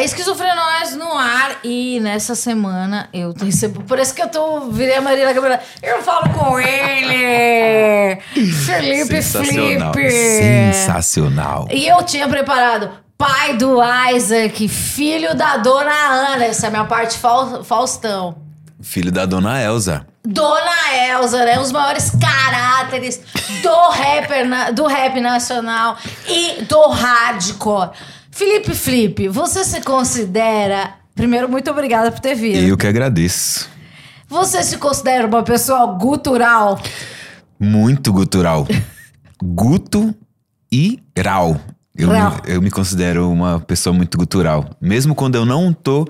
A Esquizofrenóis no ar e nessa semana eu recebo. Por isso que eu tô. Virei a Marília Gabriela. Eu falo com ele! Felipe Sensacional. Felipe! Sensacional. E eu tinha preparado pai do Isaac, filho da dona Ana. Essa é a minha parte Fau- Faustão. Filho da dona Elza. Dona Elza, né? Os maiores caráteres do, rapper do rap nacional e do hardcore. Felipe Felipe, você se considera. Primeiro, muito obrigada por ter vindo. Eu que agradeço. Você se considera uma pessoa gutural? Muito gutural. Guto e Rau. Eu me, eu me considero uma pessoa muito gutural. Mesmo quando eu não tô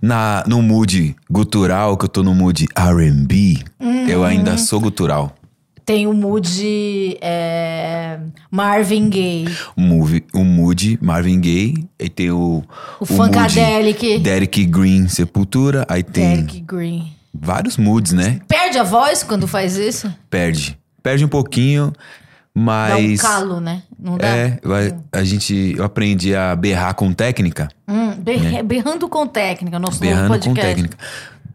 na, no mood gutural, que eu tô no mood R&B, eu Uhum. ainda sou gutural. Tem o mood é, Marvin Gaye. O, movie, o mood Marvin Gaye, aí tem o... O Funkadelic. mood Derek Green Sepultura, aí tem Derek Green. vários moods, né? Perde a voz quando faz isso? Perde. Perde um pouquinho, Dá um mas... calo, né? Não dá? É, vai- a gente, eu aprendi a berrar com técnica, Hum, berre- Berrando com técnica, nosso novo berrando com podcast. técnica.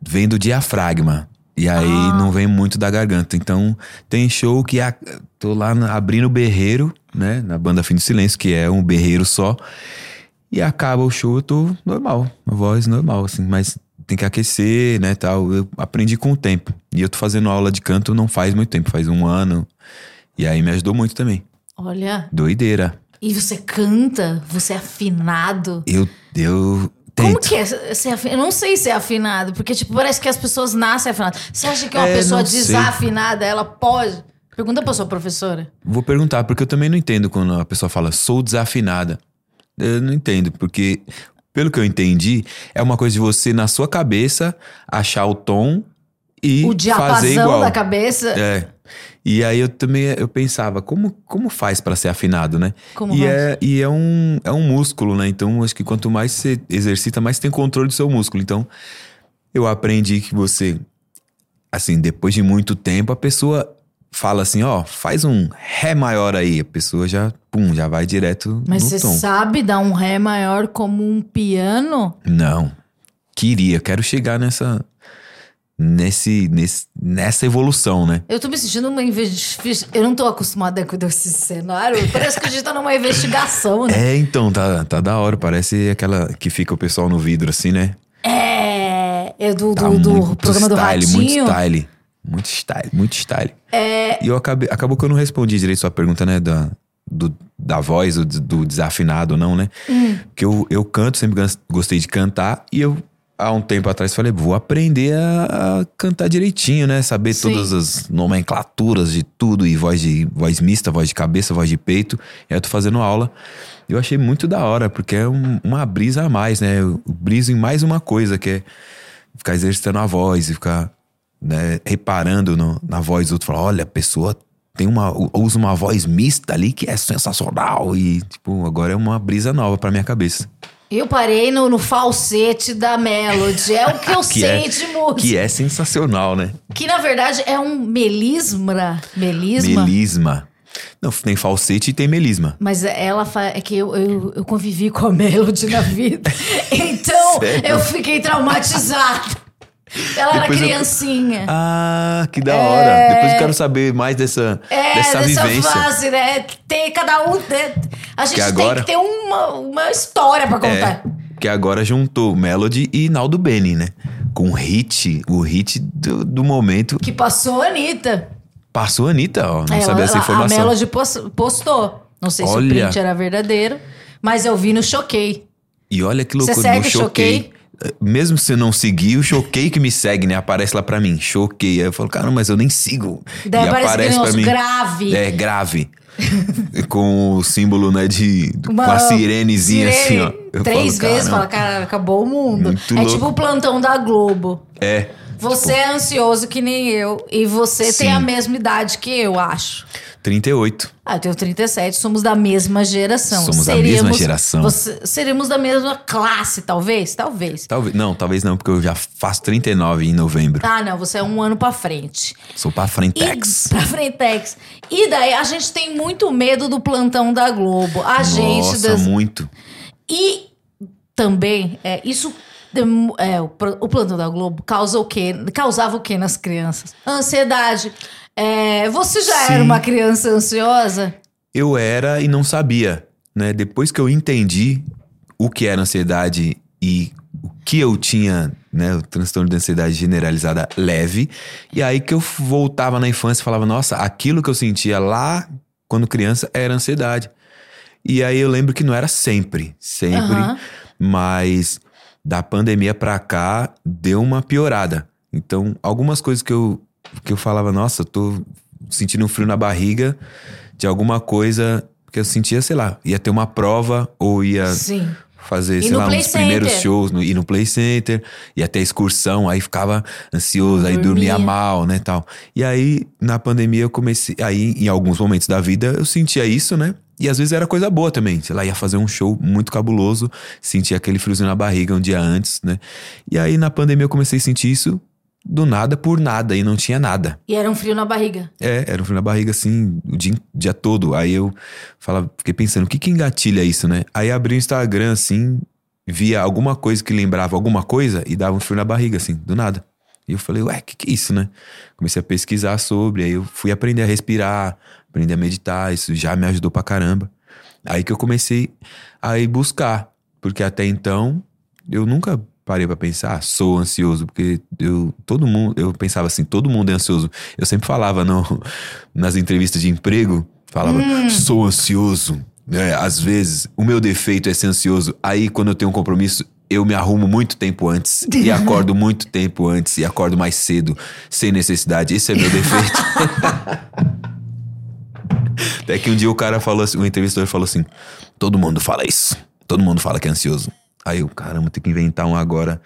Vem do diafragma. E aí Ah. não vem muito da garganta. Então tem show que a, tô lá na- abrindo o berreiro, né? Na banda Fim do Silêncio, que é um berreiro só. E acaba o show, eu tô normal, a voz normal, assim, mas tem que aquecer, né, tal. Eu aprendi com o tempo. E eu tô fazendo aula de canto não faz muito tempo, faz um ano. E aí me ajudou muito também. Olha, Doideira. e você canta? Você é afinado? Eu, eu Como que é ser afinado? Eu não sei ser afinado, porque tipo, parece que as pessoas nascem afinadas. Você acha que uma É, pessoa sei. desafinada, ela pode? Pergunta pra sua professora. Vou perguntar, porque eu também não entendo quando a pessoa fala sou desafinada. Eu não entendo, porque, pelo que eu entendi, é uma coisa de você, na sua cabeça, achar o tom e o fazer igual. da cabeça. É. E aí eu também eu pensava, como, como faz pra ser afinado, né? Como e faz? é, e é, um, é um músculo, né? Então, acho que quanto mais você exercita, mais você tem controle do seu músculo. Então, eu aprendi que você, assim, depois de muito tempo, a pessoa fala assim, ó, faz um Ré maior aí. A pessoa já, pum, já vai direto Mas no você tom. sabe dar um ré maior como um piano? Não. Queria, quero chegar nessa. Nesse, nesse, nessa evolução, né? Eu tô me sentindo uma investigação. Eu não tô acostumada com esse cenário. Parece que a gente tá numa investigação, né? É, então, tá, tá da hora. Parece aquela que fica o pessoal no vidro assim, né? É. É do, Tá do, do programa do style, Ratinho. muito style. Muito style, muito style. É... E eu acabei, acabou que eu não respondi direito sua pergunta, né? Da, do, da voz, do, do desafinado não, né? Hum. Porque eu, eu canto, sempre gos- gostei de cantar. E eu, há um tempo atrás, falei, vou aprender a, a cantar direitinho, né? Saber Sim. todas as nomenclaturas de tudo. E voz de voz mista, voz de cabeça, voz de peito. E aí eu tô fazendo aula. Eu achei muito da hora, porque é um- uma brisa a mais, né? Eu briso em mais uma coisa, que é ficar exercitando a voz e ficar né, reparando no- na voz do outro. Falar, olha, a pessoa tem uma, usa uma voz mista ali que é sensacional. E, tipo, agora é uma brisa nova pra minha cabeça. Eu parei no, no falsete da Melody. É o que eu Que sei é- de música. Que é sensacional, né? Que na verdade é um melisma. Melisma? Melisma. Não, tem falsete e tem melisma. Mas ela é que eu, eu, eu convivi com a Melody na vida. Então Sério? eu fiquei traumatizada. Ela era Depois eu- criancinha. Ah, que da hora. Depois eu quero saber mais dessa, É, dessa dessa vivência. fase, né? Tem cada um. né? A gente agora- tem que ter uma, uma história pra contar. É, que agora juntou Melody e Naldo Beni, né? Com o hit, o hit do, do momento. Que passou a Anitta. Passou a Anitta, ó. Não Ela- sabia essa informação. A Melody pos- postou. Não sei se o Olha. print era verdadeiro, mas eu vi no Choquei. E olha que loucura, Você segue no o choquei. Mesmo se eu não seguir, o choquei que me segue, né? Aparece lá pra mim, choquei. Aí eu falo, cara, mas eu nem sigo. Daí e aparece aparece pra mim. grave. É, grave. com o símbolo, né, de. Uma com a sirenezinha sirene. assim, ó. Eu Três falo, vezes, fala, cara, acabou o mundo. Muito é louco. tipo o plantão da Globo. É. Você é ansioso que nem eu. E você tem Sim. a mesma idade que eu, acho. 38. Ah, eu tenho 37, somos da mesma geração. Somos da mesma geração. você- seríamos da mesma classe, talvez? Talvez. Talvez. Não, talvez não, porque eu já faço 39 em novembro. Ah, não, você é um ano pra frente. Sou pra frentex. E, pra Frentex. E daí a gente tem muito medo do plantão da Globo. A gente. Nossa, das- muito. E também, é, isso é, o, o plantão da Globo causa o quê? causava o quê nas crianças? Ansiedade. É, você já Sim. era uma criança ansiosa? Eu era e não sabia, né? Depois que eu entendi o que era ansiedade e o que eu tinha, né, o transtorno de ansiedade generalizada leve, e aí que eu voltava na infância e falava, nossa, aquilo que eu sentia lá quando criança era ansiedade. E aí eu lembro que não era sempre, sempre, Aham. mas da pandemia pra cá deu uma piorada. Então, algumas coisas que eu que eu falava, nossa, eu tô sentindo um frio na barriga de alguma coisa que eu sentia, sei lá, ia ter uma prova ou ia Sim. fazer, E sei lá, Play uns primeiros Center. shows, no, ir no Play Center, ia ter excursão, aí ficava ansioso, aí Dormia. dormia mal, né, tal. E aí, na pandemia, eu comecei, aí em alguns momentos da vida, eu sentia isso, né, e às vezes era coisa boa também, sei lá, ia fazer um show muito cabuloso, sentia aquele friozinho na barriga um dia antes, né, e aí na pandemia eu comecei a sentir isso do nada por nada, e não tinha nada. E era um frio na barriga. É, era um frio na barriga, assim, o dia, dia todo. Aí eu falava, fiquei pensando, o que que engatilha isso, né? Aí abri o Instagram, assim, via alguma coisa que lembrava alguma coisa e dava um frio na barriga, assim, do nada. E eu falei, ué, o que que é isso, né? Comecei a pesquisar sobre, aí eu fui aprender a respirar, aprender a meditar, isso já me ajudou pra caramba. Aí que eu comecei a ir buscar, porque até então eu nunca parei pra pensar, ah, sou ansioso, porque eu todo mundo, eu pensava assim, todo mundo é ansioso. Eu sempre falava no, nas entrevistas de emprego, falava, sou ansioso. É, às vezes, o meu defeito é ser ansioso. Aí, quando eu tenho um compromisso, eu me arrumo muito tempo antes e acordo muito tempo antes e acordo mais cedo, sem necessidade. Esse é meu defeito. Até que um dia o cara falou assim, o entrevistador falou assim: todo mundo fala isso. Todo mundo fala que é ansioso. Aí eu, caramba, tem que inventar um agora.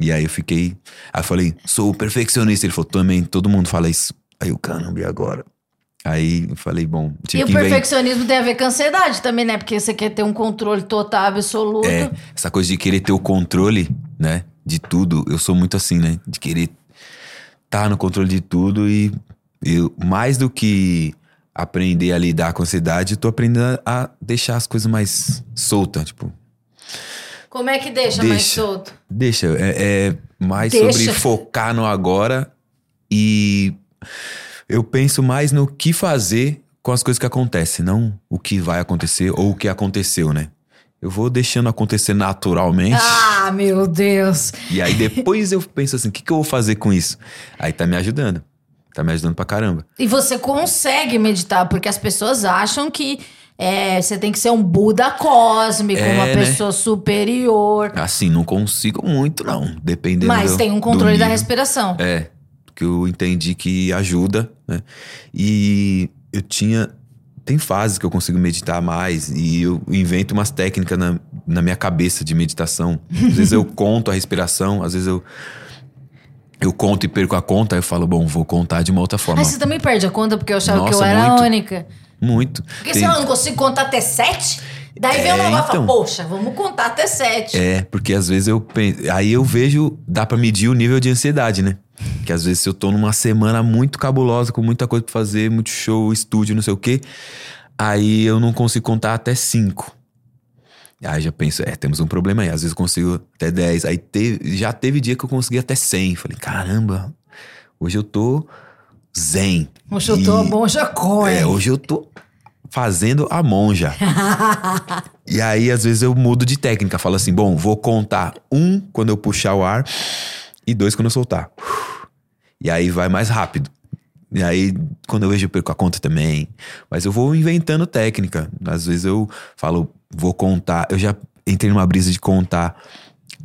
E aí eu fiquei. Aí eu falei, sou perfeccionista. Ele falou, também, todo mundo fala isso. Aí eu, caramba, e agora? Aí eu falei, bom, E tive o que inventar. perfeccionismo tem a ver com ansiedade também, né? Porque você quer ter um controle total, absoluto. É, essa coisa de querer ter o controle, né? De tudo. Eu sou muito assim, né? De querer estar no controle de tudo e eu, mais do que aprender a lidar com a ansiedade, eu tô aprendendo a deixar as coisas mais soltas, tipo, Como é que deixa, mais Deixa. solto? Deixa, é, é mais Deixa. sobre focar no agora e eu penso mais no que fazer com as coisas que acontecem, não o que vai acontecer ou o que aconteceu, né? Eu vou deixando acontecer naturalmente Ah, meu Deus. e aí depois eu penso assim, o que, que eu vou fazer com isso? Aí tá me ajudando, tá me ajudando pra caramba. E você consegue meditar, porque as pessoas acham que é, você tem que ser um Buda cósmico, É, uma né? pessoa superior. Assim, não consigo muito não, dependendo Mas do- tem um controle da respiração. É, que eu entendi que ajuda, né? E eu tinha. Tem fases que eu consigo meditar mais e eu invento umas técnicas na, na minha cabeça de meditação. Às vezes eu conto a respiração, às vezes eu. Eu conto e perco a conta, aí eu falo, bom, vou contar de uma outra forma. Aí você também perde a conta, porque eu achava que eu Nossa, era muito. a única. Muito. Porque Tem- se eu não consigo contar até sete, daí vem o É, negócio e fala, então. poxa, vamos contar até sete. É, porque às vezes eu penso. Aí eu vejo, dá pra medir o nível de ansiedade, né? Que às vezes se eu tô numa semana muito cabulosa, com muita coisa pra fazer, muito show, estúdio, não sei o quê, aí eu não consigo contar até cinco. Aí já penso, é, temos um problema aí. Às vezes eu consigo até 10. Aí teve, já teve dia que eu consegui até 100. Falei, caramba, hoje eu tô zen. Hoje eu tô a monja coin. É, hoje eu tô fazendo a monja. e aí, às vezes, eu mudo de técnica. Falo assim, bom, vou contar um quando eu puxar o ar e dois quando eu soltar. E aí vai mais rápido. E aí, quando eu vejo, eu perco a conta também. Mas eu vou inventando técnica. Às vezes eu falo, vou contar. Eu já entrei numa brisa de contar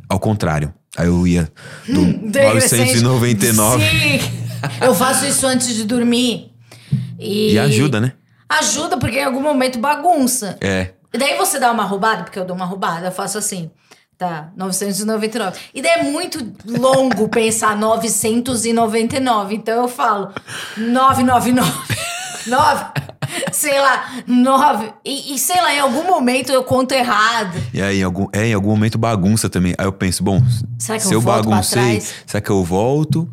ao contrário. Aí eu ia do Decrescente. 999. Sim, eu faço isso antes de dormir. E, E ajuda, né? Ajuda, porque em algum momento bagunça. É. E daí você dá uma roubada, porque eu dou uma roubada, eu faço assim. Tá, 999. E daí é muito longo pensar 999. Então eu falo 999. 9. Sei lá, 9. E, e sei lá, em algum momento eu conto errado. E aí, em algum, é, em algum momento bagunça também. Aí eu penso, bom, Será que se eu eu, baguncei, será que eu volto?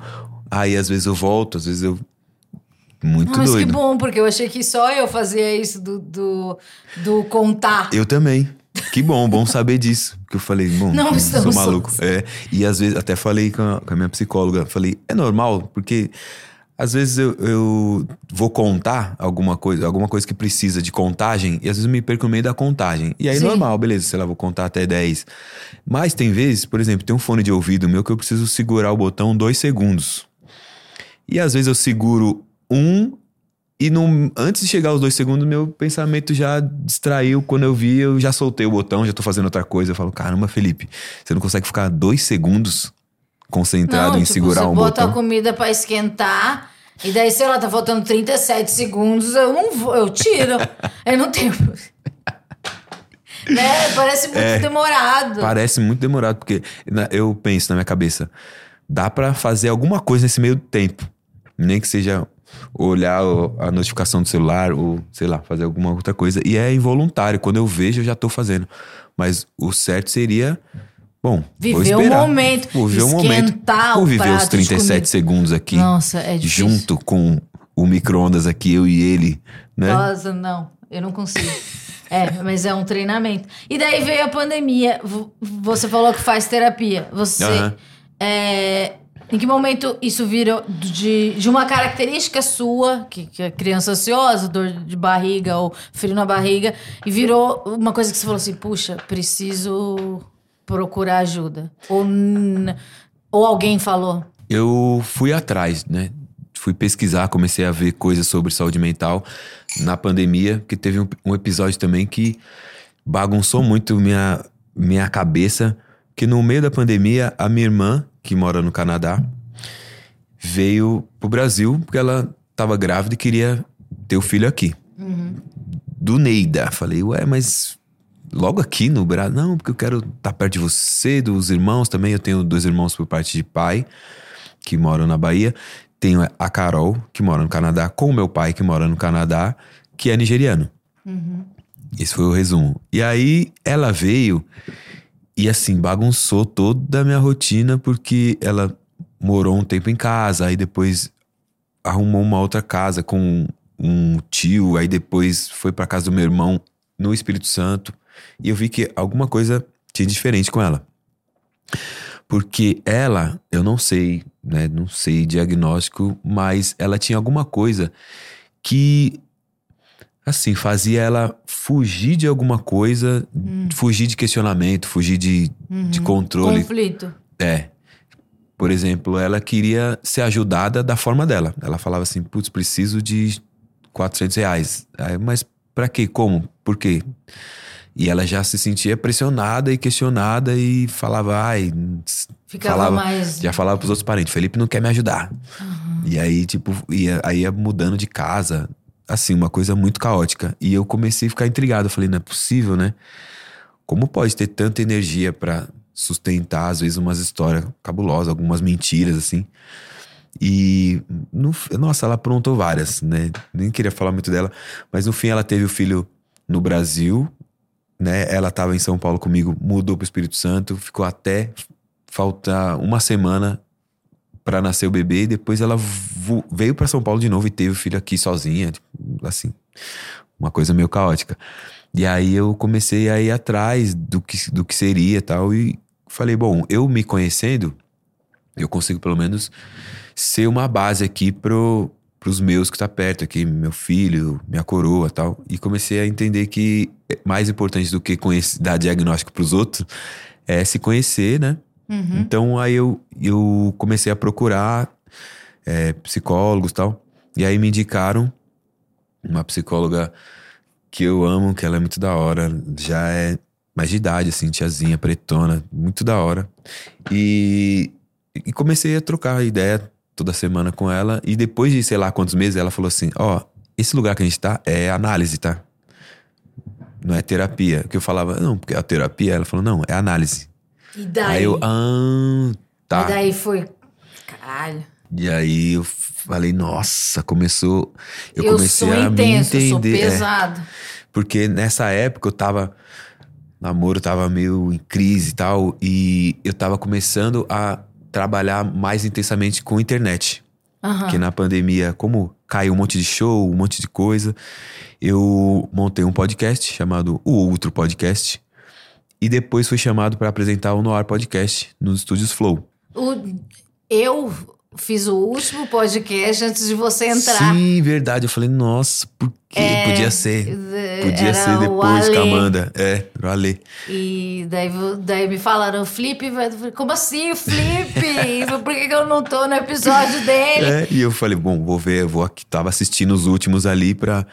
Aí às vezes eu volto, às vezes eu. Muito Não, mas que doido. bom, porque eu achei que só eu fazia isso do, do, do contar. Eu também. Que bom, bom saber disso. Que eu falei, bom, Não sou estamos maluco. sós. É, e às vezes, até falei com a, com a minha psicóloga, falei, é normal, porque às vezes eu, eu vou contar alguma coisa, alguma coisa que precisa de contagem, e às vezes eu me perco no meio da contagem. E aí, Sim. normal, beleza, sei lá, vou contar até 10. Mas tem vezes, por exemplo, tem um fone de ouvido meu que eu preciso segurar o botão dois segundos. E às vezes eu seguro um e não, antes de chegar aos dois segundos, meu pensamento já distraiu. Quando eu vi, eu já soltei o botão, já tô fazendo outra coisa. Eu falo, caramba, Felipe, você não consegue ficar dois segundos concentrado Não, em tipo, segurar você um bota botão? a comida pra esquentar e daí, sei lá, tá faltando 37 segundos, eu não vou, eu tiro. eu não tenho. né? Parece muito É. demorado. Parece muito demorado, porque eu penso na minha cabeça, dá pra fazer alguma coisa nesse meio tempo. Nem que seja olhar a notificação do celular ou, sei lá, fazer alguma outra coisa. E é involuntário. Quando eu vejo, eu já tô fazendo. Mas o certo seria, bom, Viver o momento, Vou viver o momento. Vou viver os prato de 37 comida. segundos aqui, Nossa, é difícil. junto com o micro-ondas aqui, eu e ele, né? Nossa, não, eu não consigo. É, mas é um treinamento. E daí veio a pandemia. Você falou que faz terapia. Você. Aham. é, em que momento isso virou de, de uma característica sua, que, que é criança ansiosa, dor de barriga ou frio na barriga, e virou uma coisa que você falou assim: puxa, preciso procurar ajuda? Ou, ou alguém falou? eu fui atrás, né? Fui pesquisar, comecei a ver coisas sobre saúde mental na pandemia, porque teve um, um episódio também que bagunçou muito minha, minha cabeça, que no meio da pandemia, a minha irmã, que mora no Canadá, veio pro Brasil, porque ela tava grávida e queria ter o filho aqui. Do Neida. Falei, ué, mas logo aqui no Brasil? Não, porque eu quero estar perto de você, dos irmãos também. Eu tenho dois irmãos por parte de pai que moram na Bahia. Tenho a Carol, que mora no Canadá, com o meu pai, que mora no Canadá, que é nigeriano. Esse foi o resumo. E aí ela veio e assim, bagunçou toda a minha rotina, porque ela morou um tempo em casa, aí depois arrumou uma outra casa com um tio, aí depois foi pra casa do meu irmão no Espírito Santo. E eu vi que alguma coisa tinha diferente com ela. Porque ela, eu não sei, né? Não sei diagnóstico, mas ela tinha alguma coisa que, assim, fazia ela fugir de alguma coisa, fugir de questionamento, fugir de, de controle. Conflito. É. Por exemplo, ela queria ser ajudada da forma dela. Ela falava assim: putz, preciso de 400 reais. Aí, mas pra quê? Como? Por quê? E ela já se sentia pressionada e questionada e falava, ai. Ficava falava, mais- Já falava pros outros parentes: Felipe não quer me ajudar. E aí, tipo, ia, aí ia mudando de casa. Assim, uma coisa muito caótica. E eu comecei a ficar intrigado. Eu falei: não é possível, né? Como pode ter tanta energia pra sustentar, às vezes, umas histórias cabulosas, algumas mentiras, assim. E, no, nossa, ela aprontou várias, né? Nem queria falar muito dela, mas no fim ela teve o filho no Brasil, né? Ela tava em São Paulo comigo, mudou pro Espírito Santo, ficou até faltar uma semana pra nascer o bebê, e depois ela veio pra São Paulo de novo e teve o filho aqui sozinha, tipo, assim, uma coisa meio caótica. E aí eu comecei a ir atrás do que, do que seria tal. E falei, bom, eu me conhecendo, eu consigo pelo menos ser uma base aqui pro, pros meus que tá perto aqui, meu filho, minha coroa tal. E comecei a entender que é mais importante do que conhecer, dar diagnóstico pros outros é se conhecer, né? Então aí eu, eu comecei a procurar é, psicólogos tal. E aí me indicaram uma psicóloga que eu amo, que ela é muito da hora. Já é mais de idade, assim, tiazinha, pretona, muito da hora. E, e comecei a trocar ideia toda semana com ela. E depois de sei lá quantos meses, ela falou assim: Ó, esse lugar que a gente tá é análise, tá? Não é terapia. Que eu falava, não, porque a terapia, ela falou, não, é análise. E daí? Aí eu, ah, tá. E daí foi. Caralho. E aí eu falei, nossa, começou. Eu, Eu, comecei sou a intenso, me eu sou entender. é. pesado. porque nessa época eu tava. Namoro tava meio em crise e tal. E eu tava começando a trabalhar mais intensamente com internet. Aham. Porque na pandemia, como caiu um monte de show, um monte de coisa, eu montei um podcast chamado O Outro Podcast. E depois fui chamado para apresentar o Noir Podcast nos estúdios Flow. O- eu fiz o último podcast antes de você entrar. Sim, verdade. Eu falei, nossa, por quê? Podia ser. Podia ser depois com a. Amanda. É, o Ale. E daí, daí me falaram, Flip, como assim, o Flip? Por que, que eu não tô no episódio dele? É, e eu falei, bom, vou ver, vou aqui. Tava assistindo os últimos ali pra,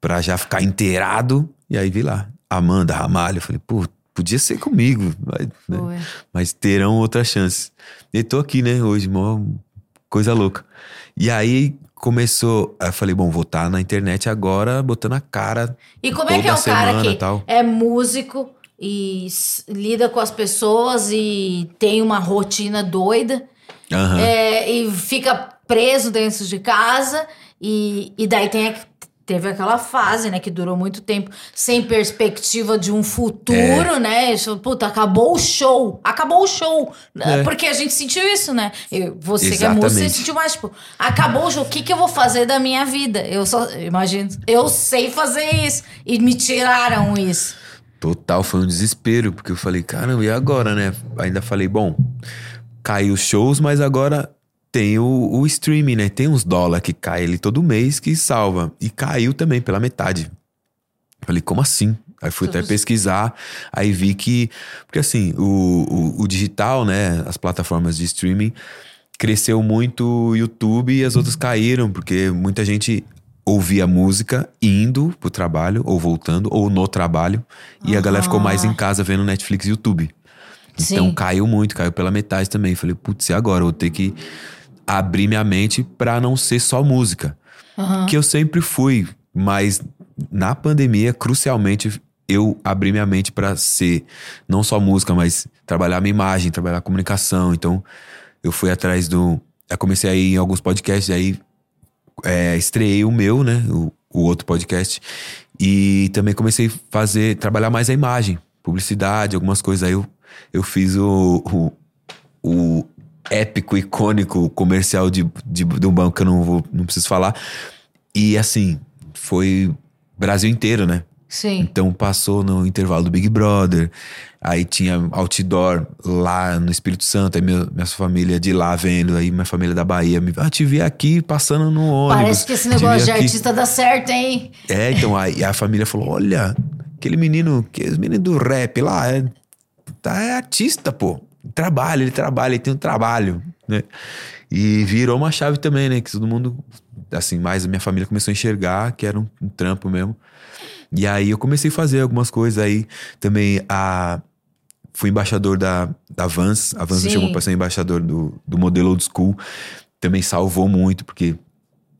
pra já ficar inteirado. E aí vi lá, Amanda, Ramalho. Eu falei, pô, podia ser comigo. Mas, né? Mas terão outras chances. E tô aqui, né, hoje, mó coisa louca. E aí começou, eu falei, bom, vou estar na internet agora, botando a cara. E como é que é um cara que tal. é músico e lida com as pessoas e tem uma rotina doida Aham. é, e fica preso dentro de casa e, e daí tem teve aquela fase, né, que durou muito tempo, sem perspectiva de um futuro, né? Isso, Puta, acabou o show, acabou o show. É. Porque a gente sentiu isso, né? Eu, você que é músico, você sentiu mais, tipo, acabou o show, o que, que eu vou fazer da minha vida? Eu só, imagino, eu sei fazer isso. E me tiraram isso. Total, foi um desespero, porque eu falei, caramba, e agora, né? Ainda falei, bom, caiu os shows, mas agora tem o, o streaming, né? Tem uns dólares que cai ali todo mês que salva. E caiu também pela metade. Falei, como assim? Aí fui até pesquisar, aí vi que. Porque assim, o, o, o digital, né? As plataformas de streaming, cresceu muito o YouTube e as outras caíram, porque muita gente ouvia música indo pro trabalho, ou voltando, ou no trabalho. E a galera ficou mais em casa vendo Netflix e YouTube. Então Sim. caiu muito, caiu pela metade também. Falei, putz, e agora? Eu vou ter que abrir minha mente pra não ser só música. Que eu sempre fui, mas na pandemia, crucialmente, eu abri minha mente pra ser não só música, mas trabalhar minha imagem, trabalhar a comunicação. Então, eu fui atrás do. Eu comecei a ir em alguns podcasts, aí é, estreiei o meu, né? O, o outro podcast. E também comecei a fazer, trabalhar mais a imagem, publicidade, algumas coisas. Aí eu, eu fiz o, o, o épico, icônico comercial de, de, de um banco que eu não, vou, não preciso falar. E assim, foi Brasil inteiro, né? Sim. Então passou no intervalo do Big Brother, aí tinha outdoor lá no Espírito Santo, aí meu, minha família de lá vendo, aí minha família da Bahia me ah, te vi aqui passando no ônibus. Parece que esse negócio de aqui." artista dá certo, hein? É, então aí a família falou: olha, aquele menino, aquele menino do rap lá, é, tá, é artista, pô. Trabalha, ele trabalha, ele tem um trabalho, né? E virou uma chave também, né? Que todo mundo, assim, mais a minha família começou a enxergar que era um, um trampo mesmo. E aí eu comecei a fazer algumas coisas aí. Também a. Fui embaixador da, da Vans. A Vans me Sim. chamou pra ser embaixador do, do modelo old school. Também salvou muito, porque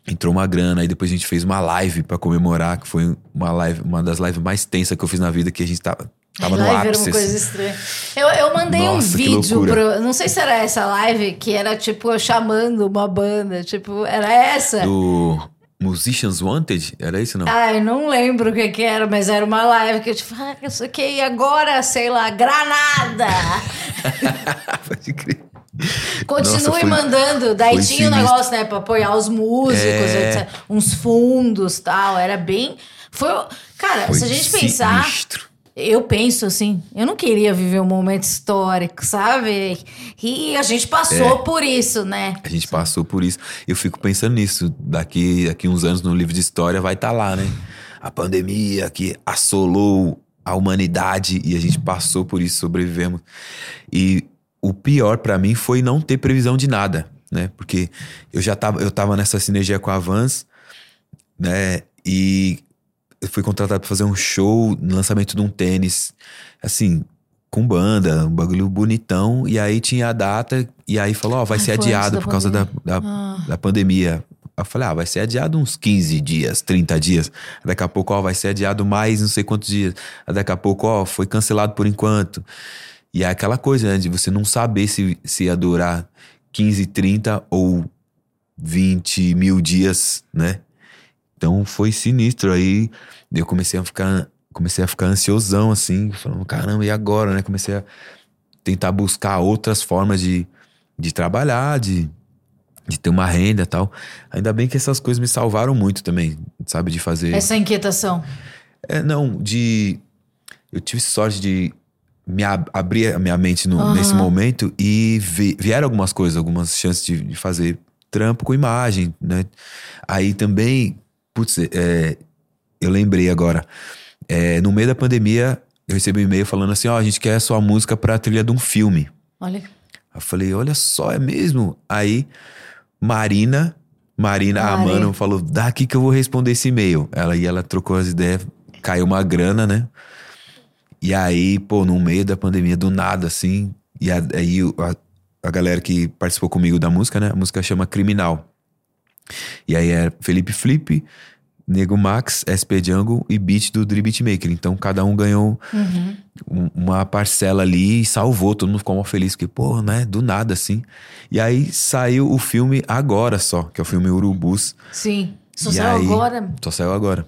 entrou uma grana. Aí depois a gente fez uma live pra comemorar, que foi uma live, uma das lives mais tensas que eu fiz na vida, que a gente tava, tava no live era uma coisa assim. estranha. Eu, eu mandei um Nossa, que vídeo pro. Não sei se era essa live, que era tipo eu chamando uma banda. Tipo, era essa? Do Musicians Wanted? Era isso não? Ai, não lembro o que, que era, mas era uma live que eu tipo, ah, não sei o que, e agora, sei lá, Granada! Pode crer. Continue Nossa, foi- mandando. Daí tinha um sinistro. negócio, né, pra apoiar os músicos, É. Uns fundos tal. Era bem. Foi. Cara, Foi se a gente pensar. Eu penso assim, eu não queria viver um momento histórico, sabe? E a gente passou É. por isso, né? A gente passou por isso. Eu fico pensando nisso. Daqui, daqui uns anos no livro de história vai estar lá, né? A pandemia que assolou a humanidade e a gente passou por isso, sobrevivemos. E o pior pra mim foi não ter previsão de nada, né? Porque eu já tava, eu tava nessa sinergia com a Vans, né? E eu fui contratado pra fazer um show no lançamento de um tênis, assim, com banda, um bagulho bonitão. E aí tinha a data, e aí falou: Ó, vai Ai, ser foi antes adiado por causa da, da, Ah. da pandemia. Eu falei, ah, vai ser adiado uns 15 dias, 30 dias. Daqui a pouco, ó, vai ser adiado mais não sei quantos dias. Daqui a pouco, ó, foi cancelado por enquanto. E é aquela coisa, né, de você não saber se, se ia durar 15, 30 ou 20 mil dias, né? Então foi sinistro. Aí eu comecei a ficar, comecei a ficar ansiosão, assim, falando, caramba, e agora, né? Comecei a tentar buscar outras formas de, de trabalhar, de, de ter uma renda e tal. Ainda bem que essas coisas me salvaram muito também, sabe? De fazer. Essa inquietação. É, não, de. Eu tive sorte de me ab abri a minha mente no- Aham. nesse momento e vi- vieram algumas coisas, algumas chances de, de fazer trampo com imagem, né? Aí também, putz, é, eu lembrei agora, é, no meio da pandemia, eu recebi um e-mail falando assim, ó, a gente quer a sua música pra trilha de um filme. Olha. Eu falei, olha só, é mesmo? Aí, Marina, Marina, a Mari. mano, falou, daqui que eu vou responder esse e-mail. Ela e ela trocou as ideias, caiu uma grana, né? E aí, pô, no meio da pandemia, do nada, assim, e a- aí a, a galera que participou comigo da música, né? A música chama Criminal. E aí é Felipe Flip, Nego Max, SP Jungle e beat do Dri Beatmaker. Então cada um ganhou Uhum. um- uma parcela ali e salvou, todo mundo ficou mal feliz, porque, pô, né, do nada assim. E aí saiu o filme agora só, que é o filme Urubus, Sim. Só E saiu aí- agora. só saiu agora.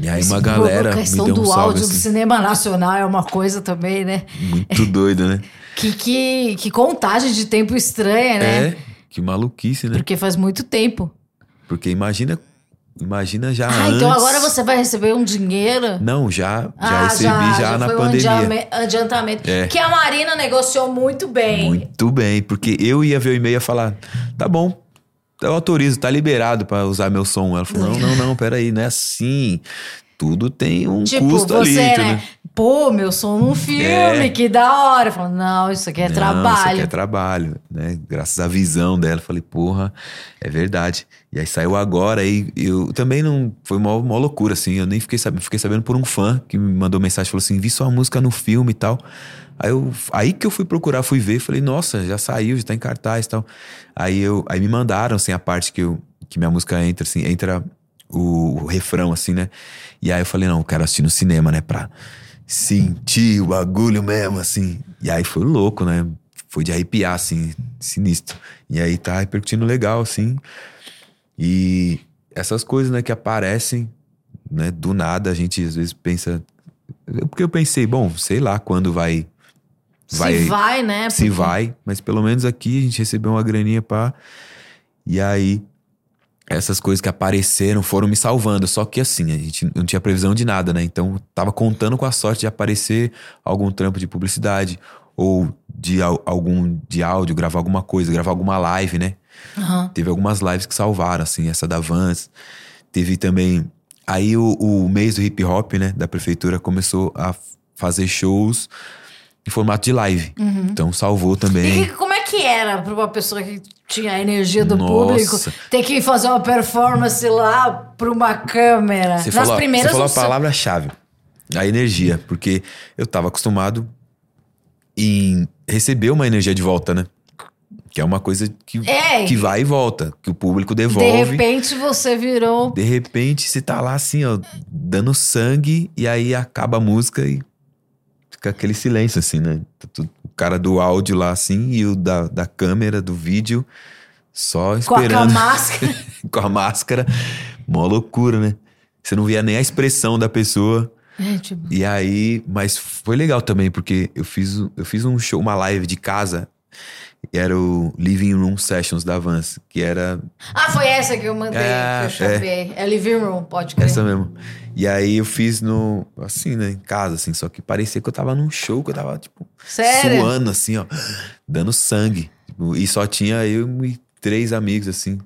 E aí uma galera A me questão deu um do salve áudio do assim, cinema nacional é uma coisa também, né? muito doido, né? Que, que, que contagem de tempo estranha, né? É, que maluquice, né? Porque faz muito tempo. Porque imagina, imagina já Ah, antes. então agora você vai receber um dinheiro? Não, já, já ah, recebi já, na foi um pandemia. adiame- adiantamento. É. Que a Marina negociou muito bem. Muito bem, porque eu ia ver o e-mail e falar: tá bom, eu autorizo, tá liberado pra usar meu som. Ela falou: não, não, não, peraí, não é assim. Tudo tem um Tipo, custo você, ali, né? né? Pô, meu som num filme, É. que da hora. Eu falo, não, isso aqui é Não, Isso trabalho. aqui é trabalho, né? Graças à visão dela, eu falei, porra, é verdade. E aí saiu agora, aí eu também não. Foi uma, uma loucura, assim. Eu nem fiquei sabendo, fiquei sabendo por um fã que me mandou mensagem, falou assim: vi sua música no filme e tal. Aí, eu, aí que eu fui procurar, fui ver, falei, nossa, já saiu, já tá em cartaz e tal. Aí, eu, aí me mandaram, assim, a parte que, eu, que minha música entra, assim, entra o, o refrão, assim, né? E aí eu falei, não, eu quero assistir no cinema, né? Pra sentir o bagulho mesmo, assim. E aí foi louco, né? Foi de arrepiar, assim, sinistro. E aí tá repercutindo legal, assim. E essas coisas, né, que aparecem, né, do nada, a gente às vezes pensa. Porque eu pensei, bom, sei lá quando vai. vai Se vai, né? se Porque- vai, mas pelo menos aqui a gente recebeu uma graninha pá. E aí, essas coisas que apareceram foram me salvando. Só que assim, a gente não tinha previsão de nada, né? Então, tava contando com a sorte de aparecer algum trampo de publicidade ou de al- algum de áudio, gravar alguma coisa, gravar alguma live, né? Aham. Teve algumas lives que salvaram, assim, essa da Vans. Teve também. Aí o, o mês do hip hop, né, da prefeitura começou a fazer shows em formato de live. Então salvou também. E como é que era pra uma pessoa que tinha a energia do Nossa. público ter que fazer uma performance lá pra uma câmera? Você Nas falou, primeiras você falou a palavra-chave. A energia. Porque eu tava acostumado em receber uma energia de volta, né? Que é uma coisa que, É. que vai e volta. Que o público De devolve. repente você virou. De repente, você tá lá assim, ó, dando sangue, e aí acaba a música e fica aquele silêncio, assim, né? O cara do áudio lá, assim, e o da, da câmera, do vídeo, só a, com a esperando. máscara. com a máscara. Mó loucura, né? Você não via nem a expressão da pessoa. É, tipo, E aí, mas foi legal também, porque eu fiz, eu fiz um show, uma live de casa. E era o Living Room Sessions da Vans, que era Ah, foi essa que eu mandei, É, que eu chamei. É. Living Room, pode crer. Essa mesmo. E aí eu fiz no. Assim, né? Em casa, assim. Só que parecia que eu tava num show, que eu tava, tipo, Sério? suando, assim, ó. Dando sangue. E só tinha eu e três amigos, assim.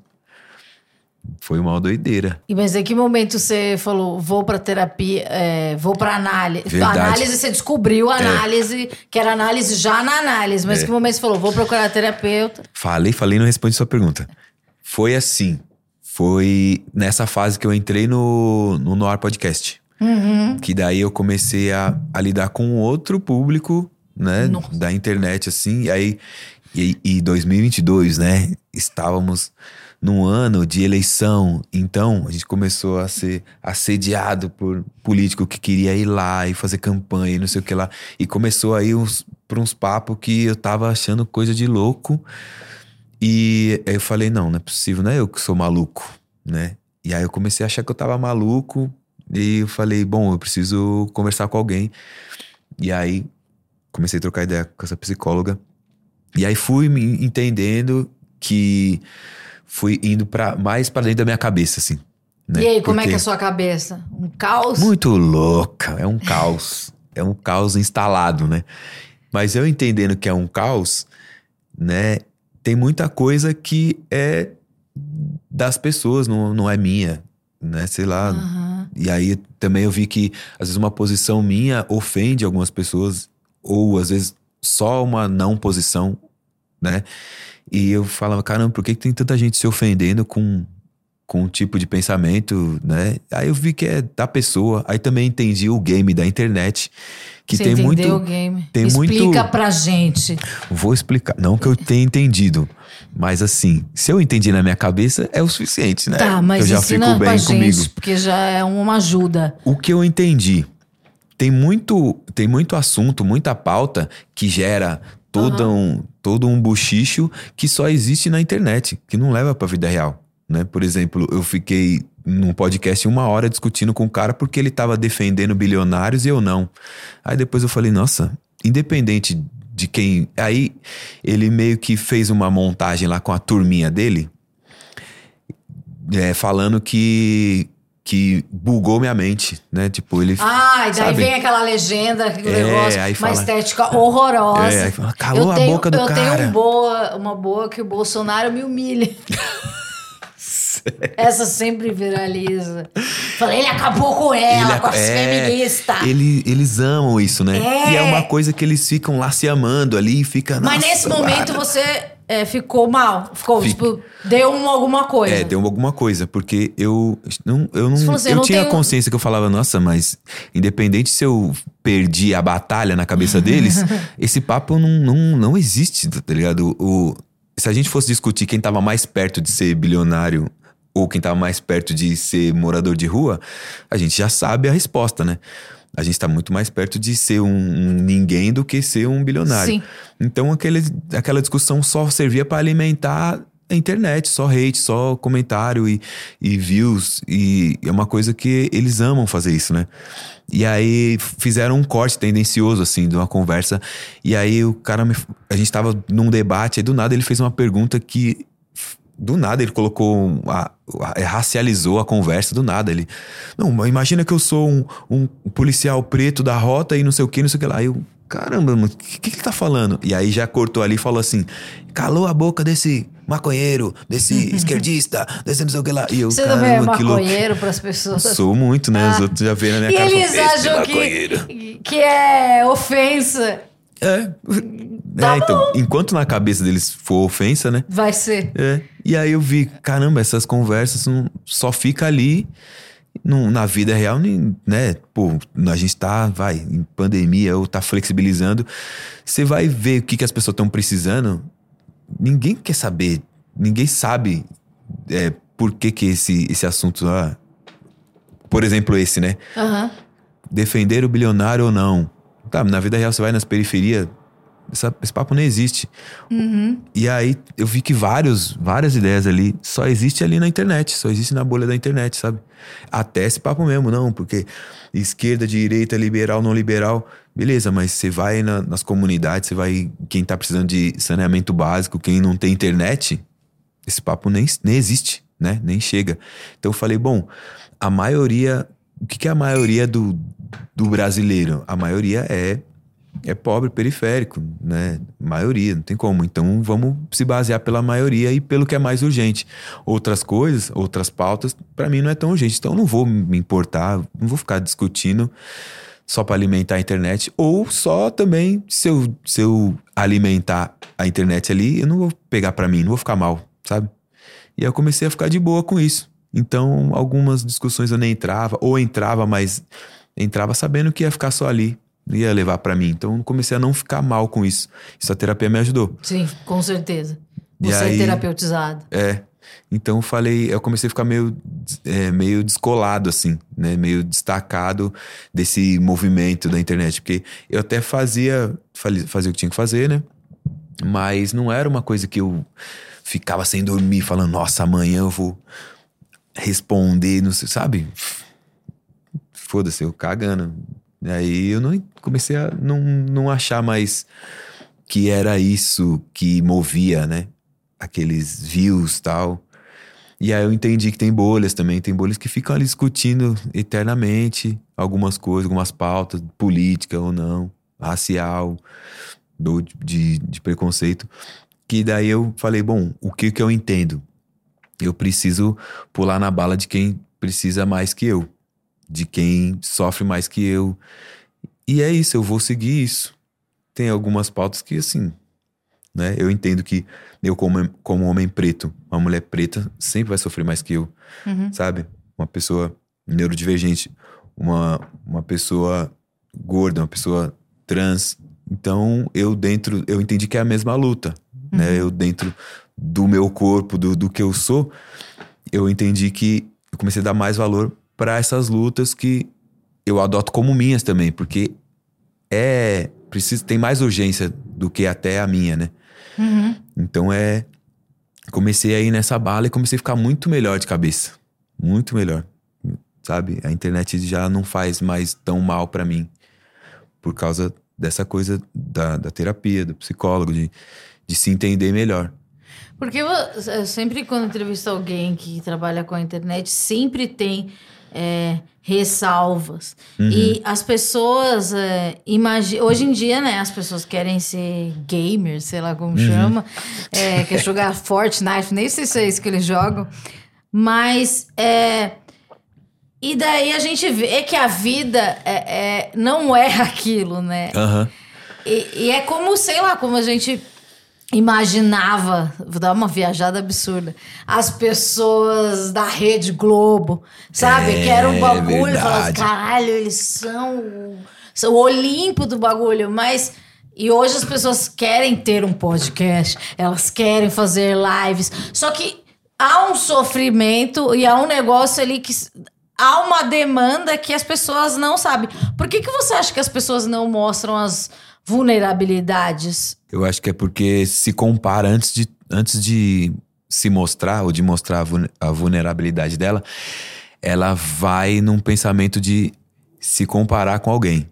Foi uma doideira. E mas em que momento você falou, vou pra terapia, é, vou pra análise? Verdade. Análise, você descobriu a análise, que era análise já na análise. Mas É. que momento você falou, vou procurar terapeuta? Falei, falei não respondi sua pergunta. Foi assim. Foi nessa fase que eu entrei no, no Noir Podcast. Uhum. Que daí eu comecei a, a lidar com outro público, né? Nossa. Da internet, assim. E aí, e, e 2022, né? Estávamos num ano de eleição. Então, a gente começou a ser assediado por político que queria ir lá e fazer campanha e não sei o que lá. E começou aí uns, por uns papos que eu tava achando coisa de louco. E aí eu falei, não, não é possível, não é eu que sou maluco, né? E aí eu comecei a achar que eu tava maluco. E eu falei, bom, eu preciso conversar com alguém. E aí comecei a trocar ideia com essa psicóloga. E aí fui me entendendo que fui indo para mais pra dentro da minha cabeça, assim. né? E aí, como é Porque- que é a sua cabeça? Um caos? Muito louca, é um caos. é um caos instalado, né? Mas eu entendendo que é um caos, né? Tem muita coisa que é das pessoas, não, não é minha, né? Sei lá. Aham. E aí também eu vi que às vezes uma posição minha ofende algumas pessoas, ou às vezes só uma não posição, né? E eu falava, caramba, por que, que tem tanta gente se ofendendo com, com um tipo de pensamento, né? Aí eu vi que é da pessoa. Aí também entendi o game da internet, que Você tem muito. o game. tem Explica muito- pra gente. Vou explicar. Não que eu tenha entendido, mas assim, se eu entendi na minha cabeça, é o suficiente, né? Tá, mas eu já ensina fico pra bem gente, comigo. porque já é uma ajuda. O que eu entendi, tem muito, tem muito assunto, muita pauta que gera todo, um, todo um buchicho que só existe na internet, que não leva pra vida real. Né? Por exemplo, eu fiquei num podcast uma hora discutindo com o cara porque ele tava defendendo bilionários e eu não. Aí depois eu falei, nossa, independente de quem. Aí ele meio que fez uma montagem lá com a turminha dele, é, falando que. Que bugou minha mente, né? Tipo, ele. Ah, e daí Sabe? vem aquela legenda, aquele É, negócio, aí uma fala- estética horrorosa. É, fala, calou eu a tenho, boca do eu cara. tenho um boa, uma boa que o Bolsonaro me humilha. Essa sempre viraliza. Falei, ele acabou com ela, Ele- com as é, feministas. ele- eles amam isso, né? É. E é uma coisa que eles ficam lá se amando ali e fica. Mas "Nossa, nesse momento guarda." você é, ficou mal. Ficou, Fica. tipo, deu uma, alguma coisa. É, deu alguma coisa, porque eu não, eu não, assim, eu eu não tinha tenho- consciência que eu falava, nossa, mas independente se eu perdi a batalha na cabeça deles, esse papo não, não, não existe, tá ligado? O, se a gente fosse discutir quem tava mais perto de ser bilionário ou quem tava mais perto de ser morador de rua, a gente já sabe a resposta, né? A gente tá muito mais perto de ser um, um ninguém do que ser um bilionário. Sim. Então aquele, aquela discussão só servia para alimentar a internet, só hate, só comentário e, e views. E é uma coisa que eles amam fazer isso, né? E aí fizeram um corte tendencioso, assim, de uma conversa. E aí o cara me. A gente tava num debate, aí do nada ele fez uma pergunta que. Do nada ele colocou. a- a- racializou a conversa, do nada. Ele. Não, imagina que eu sou um, um policial preto da rota e não sei o que, não sei o que lá. Aí eu. Caramba, o que, que ele tá falando? E aí já cortou ali e falou assim: calou a boca desse maconheiro, desse esquerdista, desse não sei o que lá. E eu, Você também é caramba, que louco. maconheiro pras pessoas. Sou muito, né? Os outros já veem na minha E cara. eles falam, "Esse acham maconheiro." que, que é ofensa. É. Tá é, então, enquanto na cabeça deles for ofensa, né? Vai ser. É. E aí eu vi, caramba, essas conversas não, só fica ali não- na vida real, né? Pô, a gente tá, vai, em pandemia ou tá flexibilizando. Você vai ver o que, que as pessoas estão precisando. Ninguém quer saber, ninguém sabe é, por que, que esse, esse assunto. Ah, por exemplo, esse, né? Aham. defender o bilionário ou não. Tá, na vida real você vai nas periferias, essa- esse papo não existe. E aí eu vi que vários, várias ideias ali só existe ali na internet, só existe na bolha da internet, sabe? Até esse papo mesmo, não, porque esquerda, direita, liberal, não liberal, beleza, mas você vai na- nas comunidades, você vai, quem tá precisando de saneamento básico, quem não tem internet, esse papo nem, nem existe, né? Nem chega. Então eu falei, bom, a maioria. O que, que é a maioria do, do brasileiro? A maioria é, é pobre, periférico, né? Maioria, não tem como. Então vamos se basear pela maioria e pelo que é mais urgente. Outras coisas, outras pautas, para mim não é tão urgente. Então não vou me importar, não vou ficar discutindo só para alimentar a internet, ou só também se eu, se eu alimentar a internet ali, eu não vou pegar para mim, não vou ficar mal, sabe? E eu comecei a ficar de boa com isso. Então, algumas discussões eu nem entrava, ou entrava, mas entrava sabendo que ia ficar só ali, ia levar para mim. Então, comecei a não ficar mal com isso. Isso a terapia me ajudou. Sim, com certeza. E Você aí- é terapeutizado. É. Então eu falei, eu comecei a ficar meio, é, meio descolado, assim, né? Meio destacado desse movimento da internet. Porque eu até fazia, fazia o que tinha que fazer, né? Mas não era uma coisa que eu ficava sem dormir, falando, nossa, amanhã eu vou responder, não sei, sabe? Foda-se, eu cagando. Aí eu não comecei a não, não achar mais que era isso que movia, né? Aqueles views tal. E aí eu entendi que tem bolhas também, tem bolhas que ficam ali discutindo eternamente algumas coisas, algumas pautas, política ou não, racial, do, de, de preconceito. Que daí eu falei, bom, o que que eu entendo? Eu preciso pular na bala de quem precisa mais que eu, de quem sofre mais que eu. E é isso, eu vou seguir isso. Tem algumas pautas que, assim, né? Eu entendo que eu, como, como homem preto, uma mulher preta sempre vai sofrer mais que eu, Uhum. sabe? Uma pessoa neurodivergente, uma, uma pessoa gorda, uma pessoa trans. Então, eu dentro, eu entendi que é a mesma luta, né? Eu dentro do meu corpo, do, do que eu sou, eu entendi que eu comecei a dar mais valor para essas lutas que eu adoto como minhas também, porque é preciso tem mais urgência do que até a minha, né? Uhum. Então é comecei a ir nessa bala e comecei a ficar muito melhor de cabeça, muito melhor, sabe? A internet já não faz mais tão mal pra mim por causa dessa coisa da, da terapia, do psicólogo, de, de se entender melhor. Porque eu, eu sempre quando entrevisto alguém que trabalha com a internet, sempre tem é, ressalvas. Uhum. E as pessoas é, imagi- Hoje em dia, né, as pessoas querem ser gamers, sei lá Uhum. como chama, é, quer jogar Fortnite, nem sei se é isso que eles jogam. Mas é. E daí a gente vê que a vida é, é- não é aquilo, né? Aham. E, e é como, sei lá, como a gente imaginava, vou dar uma viajada absurda, as pessoas da Rede Globo, sabe? É, que era um bagulho, falava, verdade. caralho, eles são, o- são o Olimpo do bagulho, mas. E hoje as pessoas querem ter um podcast, elas querem fazer lives, só que há um sofrimento e há um negócio ali que. Há uma demanda que as pessoas não sabem. Por que, que você acha que as pessoas não mostram as vulnerabilidades? Eu acho que é porque se compara antes de, antes de se mostrar ou de mostrar a vul- a vulnerabilidade dela, ela vai num pensamento de se comparar com alguém.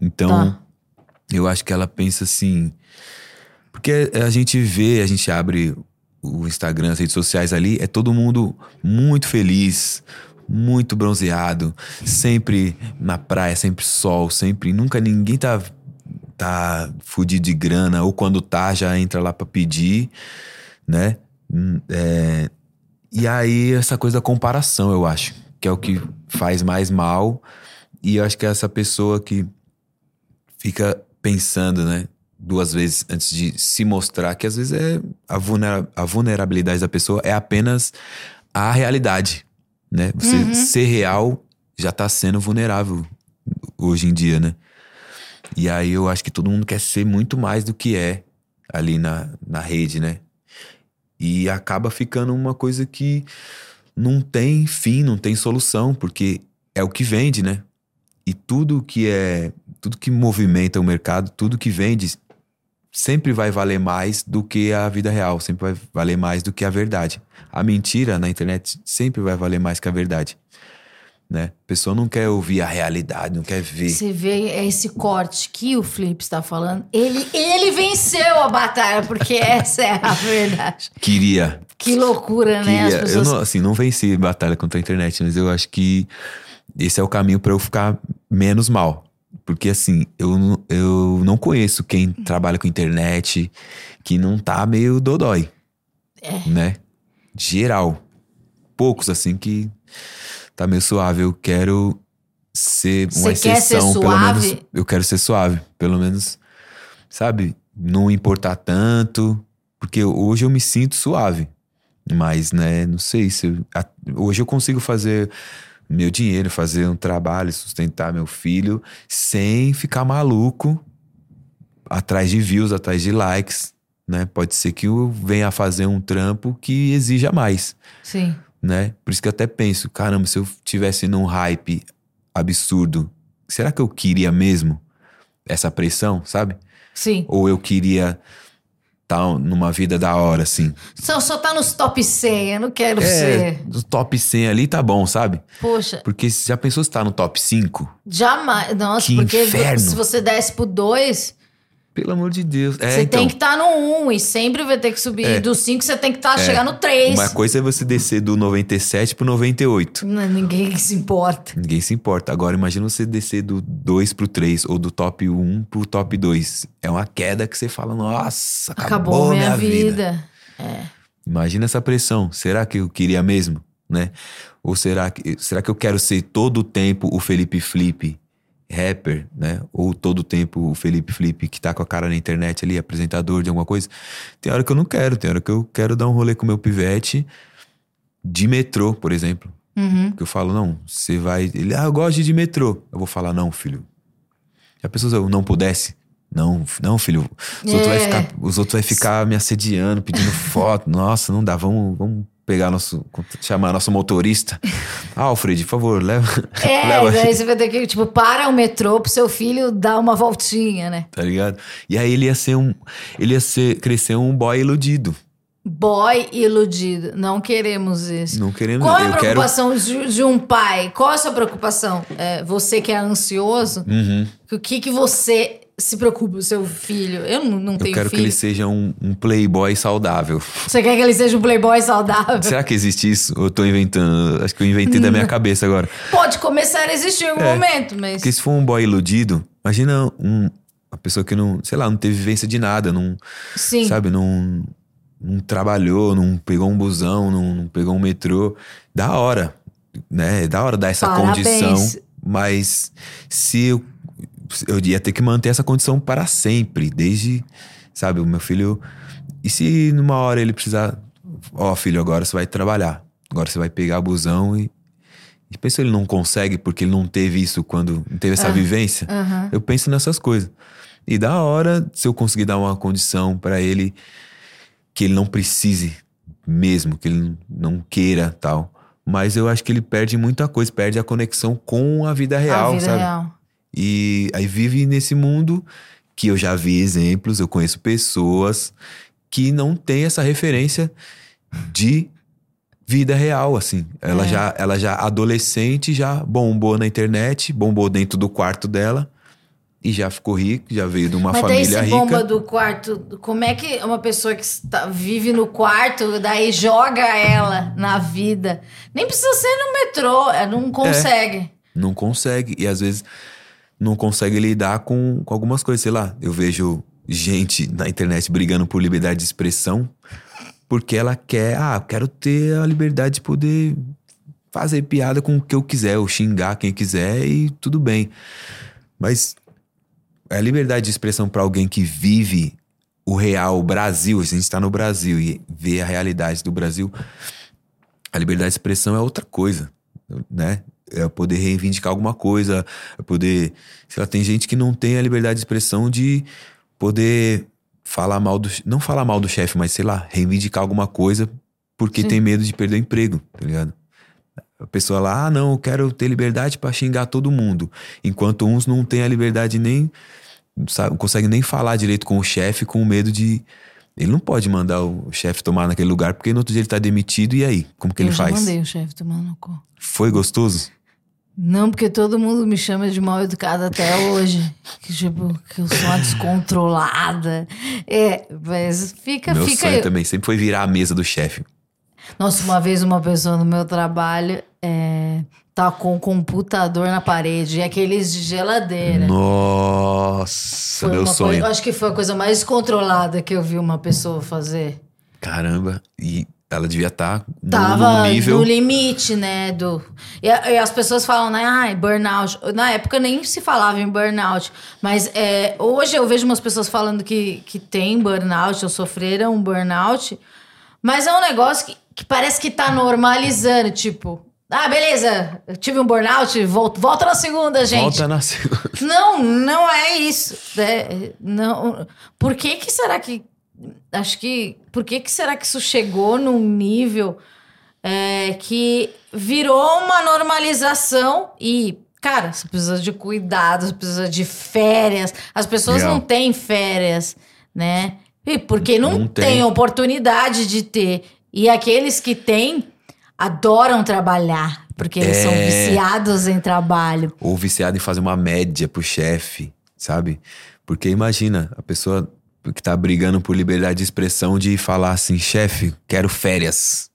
Então, Tá. eu acho que ela pensa assim. Porque a gente vê, a gente abre o Instagram, as redes sociais ali, é todo mundo muito feliz, muito bronzeado, sempre na praia, sempre sol, sempre. Nunca ninguém tá, tá fudido de grana, ou quando tá, já entra lá pra pedir, né? Hum, é, e aí, essa coisa da comparação, eu acho, que é o que faz mais mal. E eu acho que é essa pessoa que fica pensando, né? Duas vezes antes de se mostrar, que às vezes é a, vulnera- a vulnerabilidade da pessoa é apenas a realidade, né? Você ser real já tá sendo vulnerável hoje em dia, né? E aí eu acho que todo mundo quer ser muito mais do que é ali na, na rede, né? E acaba ficando uma coisa que não tem fim, não tem solução, porque é o que vende, né? E tudo que é, tudo que movimenta o mercado, tudo que vende sempre vai valer mais do que a vida real, sempre vai valer mais do que a verdade. A mentira na internet sempre vai valer mais que a verdade, né? A pessoa não quer ouvir a realidade, não quer ver. Você vê esse corte que o Flip está falando. Ele, ele venceu a batalha, porque essa é a verdade. Queria, Que loucura, né? As queria. Eu pessoas. não, assim, não venci batalha contra a internet, mas eu acho que esse é o caminho pra eu ficar menos mal. Porque assim, eu, não- eu não conheço quem trabalha com internet que não tá meio dodói. É. Né? Geral. Poucos, assim, que tá meio suave. Eu quero ser uma Você quer ser exceção, pelo menos. Eu quero ser suave. Pelo menos, sabe? Não importar tanto. Porque hoje eu me sinto suave. Mas, né, não sei se. eu- a- hoje eu consigo fazer meu dinheiro, fazer um trabalho, sustentar meu filho, sem ficar maluco atrás de views, atrás de likes, né? Pode ser que eu venha a fazer um trampo que exija mais, Sim. Né? Por isso que eu até penso, caramba, se eu tivesse num hype absurdo, será que eu queria mesmo essa pressão, sabe? Sim. Ou eu queria estar numa vida da hora, assim? Só, só tá nos top 100, eu não quero É, ser. do top 100 ali tá bom, sabe? Poxa, Porque já pensou se tá no top 5? jamais. Nossa, Que porque inferno. se você desce pro 2, Pelo amor de Deus. É, Você então, tem que estar no 1 e sempre vai ter que subir. É. Do 5 você tem que estar chegar no 3. Uma coisa é você descer do 97 pro 98. Não, ninguém se importa. Ninguém se importa. Agora, imagina você descer do 2 pro 3 ou do top 1 pro top 2. É uma queda que você fala, nossa, acabou, Acabou, minha, minha vida. vida. Imagina essa pressão. Será que eu queria mesmo, né? Ou será que, será que eu quero ser todo o tempo o Felipe Flip rapper, né? Ou todo tempo o Felipe Flip que tá com a cara na internet ali, apresentador de alguma coisa. Tem hora que eu não quero, tem hora que eu quero dar um rolê com meu pivete de metrô, por exemplo. Uhum. Que eu falo, não, você vai. Ele, ah, eu gosto de metrô. Eu vou falar, não, filho. Se a pessoa não pudesse, não, não, filho. Os, outros, vai É. ficar, os outros vai ficar me assediando, pedindo foto. Nossa, não dá, vamos, vamos pegar nosso. chamar nosso motorista. Alfred, por favor, leva. É, leva daí você vai ter que, tipo, para o metrô pro seu filho dar uma voltinha, né? Tá ligado? E aí ele ia ser um. Ele ia ser, crescer um boy iludido. Boy iludido. Não queremos isso. Não querendo. Qual é a eu quero. preocupação de, de um pai? Qual é a sua preocupação? É, você que é ansioso, Uhum. o que, que você se preocupa, o seu filho? Eu não, não Eu tenho quero que filho. ele seja um, um playboy saudável. Você quer que ele seja um playboy saudável? Será que existe isso? Ou eu tô inventando? Acho que eu inventei da minha cabeça agora. Pode começar a existir em algum É. momento, mas. Porque se for um boy iludido, imagina um, uma pessoa que não, sei lá, não teve vivência de nada, não, Sim. sabe, não, não trabalhou, não pegou um busão, não, não pegou um metrô. Da hora, né? Da hora dar essa Parabéns. condição, mas se eu, eu ia ter que manter essa condição para sempre, desde, sabe, o meu filho. E se numa hora ele precisar, ó, filho, agora você vai trabalhar, agora você vai pegar busão e. E pensa ele não consegue porque ele não teve isso quando não teve essa vivência. Aham. Eu penso nessas coisas. E da hora, se eu conseguir dar uma condição pra ele que ele não precise mesmo, que ele não queira tal. Mas eu acho que ele perde muita coisa, perde a conexão com a vida real, a vida sabe? real. E aí vive nesse mundo que eu já vi exemplos, eu conheço pessoas que não tem essa referência de vida real, assim. Ela, É. já, ela já adolescente, já bombou na internet, bombou dentro do quarto dela e já ficou rica, já veio de uma Mas daí família se rica. bomba do quarto, como é que uma pessoa que está- vive no quarto, daí joga ela na vida? Nem precisa ser no metrô, é, não consegue. Não consegue. E às vezes não consegue lidar com, com algumas coisas. Sei lá, eu vejo gente na internet brigando por liberdade de expressão porque ela quer, ah, quero ter a liberdade de poder fazer piada com o que eu quiser, ou xingar quem quiser e tudo bem. Mas a liberdade de expressão para alguém que vive o real, Brasil, a gente está no Brasil e vê a realidade do Brasil, a liberdade de expressão é outra coisa, né? É poder reivindicar alguma coisa, é poder. Sei lá, tem gente que não tem a liberdade de expressão de poder falar mal do. Não falar mal do chefe, mas sei lá, reivindicar alguma coisa porque Sim. tem medo de perder o emprego, tá ligado? A pessoa lá, ah, não, eu quero ter liberdade pra xingar todo mundo. Enquanto uns não têm a liberdade nem. Sabe, não conseguem nem falar direito com o chefe com medo de. Ele não pode mandar o chefe tomar naquele lugar porque no outro dia ele tá demitido e aí? Como que eu ele já faz? mandei o chefe tomar no cu. Foi gostoso? Não, porque todo mundo me chama de mal educada até hoje. Que tipo, que eu sou uma descontrolada. É, mas fica, Meu fica. sonho também sempre foi virar a mesa do chefe. Nossa, uma vez uma pessoa no meu trabalho é, tacou um computador na parede, e aqueles de geladeira. Nossa, Foi meu sonho. coisa- eu acho que foi a coisa mais descontrolada que eu vi uma pessoa fazer. Caramba, e ela devia estar no, Tava no nível. no limite, né? Do... E, e as pessoas falam, né? Ai, burnout. Na época nem se falava em burnout. Mas é, hoje eu vejo umas pessoas falando que, que tem burnout ou sofreram um burnout. Mas é um negócio que, que parece que tá normalizando. Tipo, ah, beleza, eu tive um burnout, volta, volta na segunda, gente. Volta na segunda. Não, não é isso. né? não. Por que que será que acho que por que que será que isso chegou num nível é, que virou uma normalização e cara, você precisa de cuidado, você precisa de férias. As pessoas Real. não têm férias, né? E porque não, Não tem. tem. oportunidade de ter. E aqueles que têm adoram trabalhar, porque eles são É. viciados em trabalho. Ou viciado em fazer uma média pro chefe. sabe? Porque imagina, a pessoa que tá brigando por liberdade de expressão de falar assim, chefe, quero férias.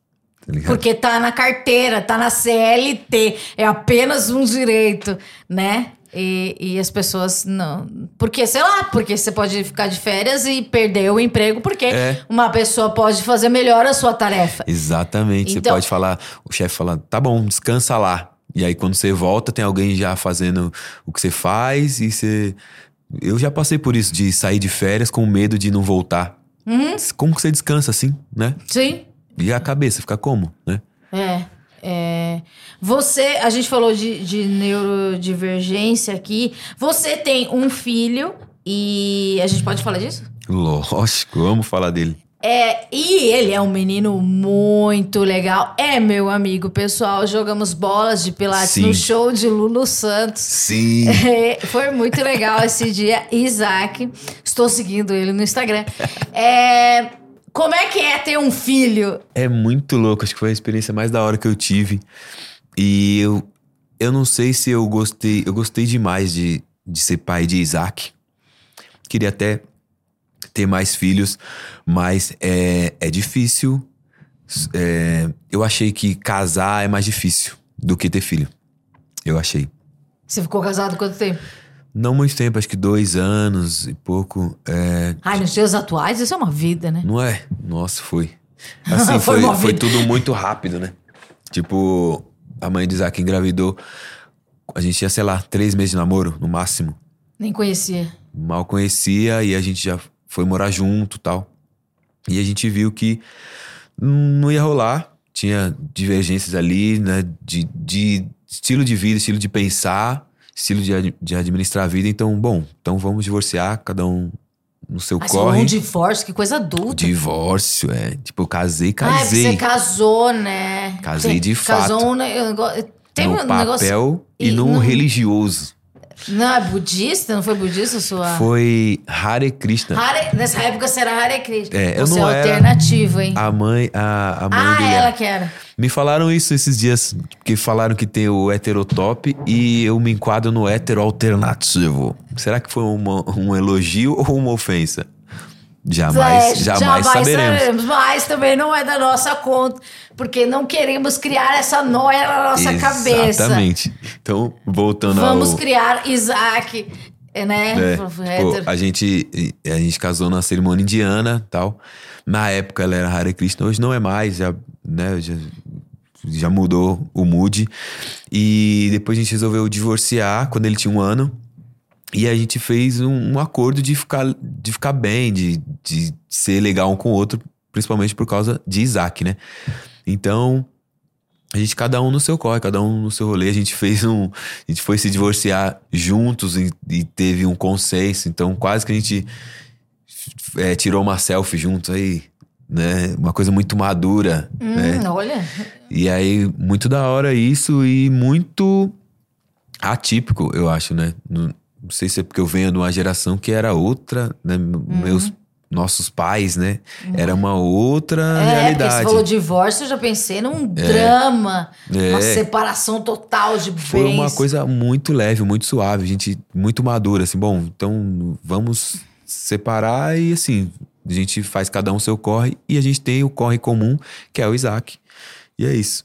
Tá? Porque tá na carteira, tá na CLT, é apenas um direito, né? E, e as pessoas não. Porque, sei lá, porque você pode ficar de férias e perder o emprego, porque É. uma pessoa pode fazer melhor a sua tarefa. Exatamente. Então- Você pode falar, o chefe fala, tá bom, descansa lá. E aí quando você volta, tem alguém já fazendo o que você faz e você. Eu já passei por isso, de sair de férias com medo de não voltar. Uhum. Como que você descansa assim, né? Sim. E a cabeça fica como, né? É. é. Você, a gente falou de, de neurodivergência aqui. Você tem um filho e a gente pode falar disso? Lógico, amo falar dele. É, e ele é um menino muito legal. É meu amigo pessoal. Jogamos bolas de pilates Sim. no show de Lulu Santos. Sim. É, Foi muito legal esse dia, Isaac. Estou seguindo ele no Instagram. É, como é que é ter um filho? É muito louco, acho que foi a experiência mais da hora que eu tive. E eu, eu não sei se eu gostei. Eu gostei demais de, de ser pai de Isaac. Queria até ter mais filhos, mas é, é difícil. É, eu achei que casar é mais difícil do que ter filho. Eu achei. Você ficou casado quanto tempo? Não muito tempo, acho que dois anos e pouco. É, Ai, nos dias atuais, isso é uma vida, né? Não é? Nossa, foi. Assim, Foi foi, foi tudo muito rápido, né? Tipo, a mãe de Isaac engravidou. A gente tinha, sei lá, três meses de namoro, no máximo. Nem conhecia. Mal conhecia e a gente já foi morar junto tal. E a gente viu que não ia rolar. Tinha divergências ali, né? De, de estilo de vida, estilo de pensar, estilo de, de administrar a vida. Então, bom, então vamos divorciar, cada um no seu Mas corre. um divórcio, que coisa adulta. Divórcio, é. Tipo, eu casei, Ah, é casei. você casou, né? Casei de Casou fato. um negócio. Tem no um papel negócio. e, e no religioso. Não, é budista? Não foi budista sua. Foi Hare Krishna. Hare- Nessa época você era Hare Krishna. É, eu você não é era- alternativo, hein? A mãe, a, a mãe ah, do ela que era. Me falaram isso esses dias, que falaram que tem o heterotop e eu me enquadro no hetero alternativo. Será que foi uma- um elogio ou uma ofensa? Jamais, É, jamais, saberemos. Mas também não é da nossa conta. Porque não queremos criar essa noia na nossa cabeça. Exatamente. Então, voltando Vamos ao... criar Isaac, né? É, tipo, a gente a gente casou na cerimônia indiana tal. Na época ela era Hare Krishna, hoje não é mais, já, né, já, já mudou o mood. E depois a gente resolveu divorciar quando ele tinha um ano. E a gente fez um, um acordo de ficar, de ficar bem, de, de ser legal um com o outro, principalmente por causa de Isaac, né? Então, a gente, cada um no seu corre, cada um no seu rolê. A gente fez um. A gente foi se divorciar juntos e, e teve um consenso. Então, quase que a gente é, tirou uma selfie junto aí, né? Uma coisa muito madura, né? Hum, olha. E aí, muito da hora isso e muito atípico, eu acho, né? Não, não sei se é porque eu venho de uma geração que era outra, né? Uhum. Meus. Nossos pais, né? Era uma outra É, porque você realidade. falou divórcio, eu já pensei num drama, É. uma separação total de bens. Foi uma coisa muito leve, muito suave, gente muito madura, assim, bom, então vamos separar e assim, a gente faz cada um seu corre e a gente tem o corre comum, que é o Isaac. E é isso.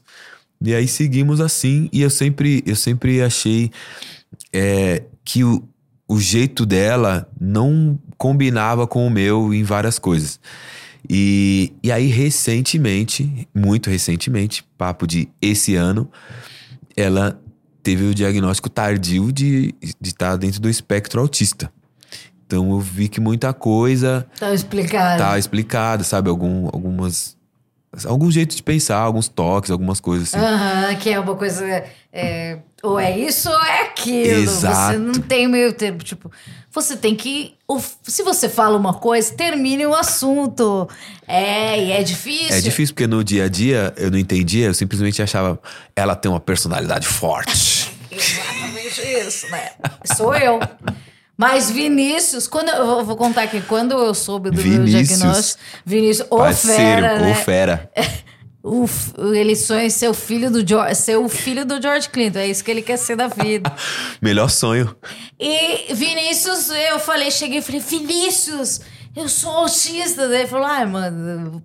E aí seguimos assim, e eu sempre, eu sempre achei é, que o, o jeito dela não combinava com o meu em várias coisas. E, e aí, recentemente, muito recentemente, papo de esse ano, ela teve o diagnóstico tardio de estar dentro do espectro autista. Então eu vi que muita coisa Tá explicado. tá explicada, sabe? Algum, algumas. Algum jeito de pensar, alguns toques, algumas coisas assim. Aham, que é uma coisa. é, ou é isso ou é aquilo. Você Exato. não tem meio termo. Tipo, você tem que. Se você fala uma coisa, termine o assunto. É, e é difícil. É difícil porque no dia a dia eu não entendia, eu simplesmente achava ela tem uma personalidade forte. Exatamente isso, né? Sou eu. Mas Vinícius, quando eu vou- contar aqui, quando eu soube do meu Vinícius. diagnóstico, Vinícius, Parceiro, fera, né? ou fera. o, f- ele sonha em ser o filho do George, ser o filho do George Clinton. É isso que ele quer ser da vida. Melhor sonho. E Vinícius, eu falei, cheguei e falei, Vinícius, eu sou autista. Daí ele falou, ai, mano,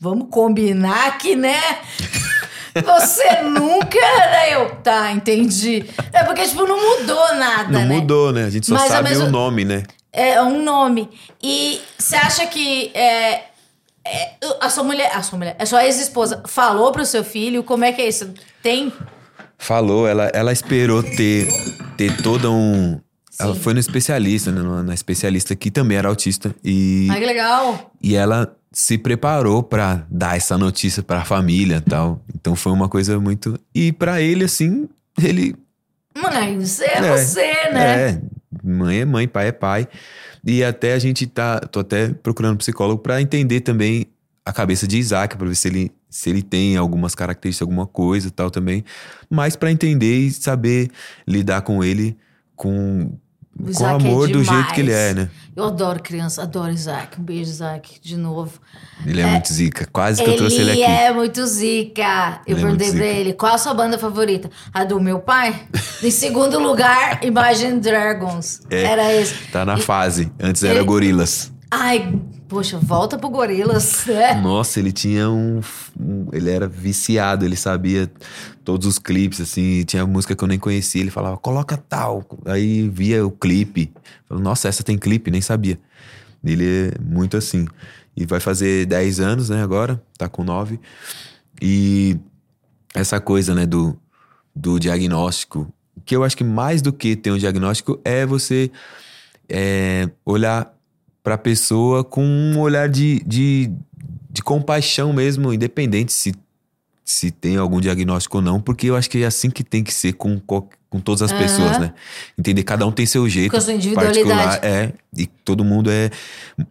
vamos combinar que, né? Você nunca. Daí eu, tá, entendi. É porque, tipo, não mudou nada, Não né? mudou, né? A gente só Mas ao sabe mesmo- o nome, né? É um nome. E você acha que é, é, a sua mulher, a sua mulher, a sua ex-esposa falou pro seu filho como é que é isso? Tem? Falou, ela, ela esperou ter, ter toda um. Ela Sim. foi no especialista, né? Na- especialista que também era autista. E, Ai, que legal. e ela se preparou pra dar essa notícia pra família e tal. Então foi uma coisa muito. E pra ele, assim, ele. Mano, você é, É, você, né? É, mãe é mãe, pai é pai. E até a gente tá. Tô até procurando um psicólogo pra entender também a cabeça de Isaac, pra ver se ele, se ele tem algumas características, alguma coisa e tal também. Mas pra entender e saber lidar com ele com, O com é amor do jeito que ele é, né? Eu adoro criança, adoro Isaac. Um beijo, Isaac, de novo. Ele é, muito zica. Quase que eu trouxe ele aqui. é muito zica. Eu Ele é perguntei pra ele, qual a sua banda favorita? A do meu pai? em segundo lugar, Imagine Dragons. É. Era esse. Tá na fase. Antes era ele- Gorilas. Ai, poxa, volta pro Gorilas, né? Nossa, ele tinha um, um- Ele era viciado, ele sabia todos os clipes, assim. Tinha música que eu nem conhecia. Ele falava, coloca tal. Aí via o clipe. Falava, Nossa, essa tem clipe, nem sabia. Ele é muito assim. E vai fazer 10 anos, né, agora. Tá com 9. E essa coisa, né, do, do diagnóstico. Que eu acho que mais do que ter um diagnóstico é você é, olhar pra pessoa com um olhar de, de, de compaixão mesmo, independente se, se tem algum diagnóstico ou não, porque eu acho que é assim que tem que ser com, co- com todas as Aham. pessoas, né? Entender, cada um tem seu jeito Com a sua individualidade. particular, é, e todo mundo é,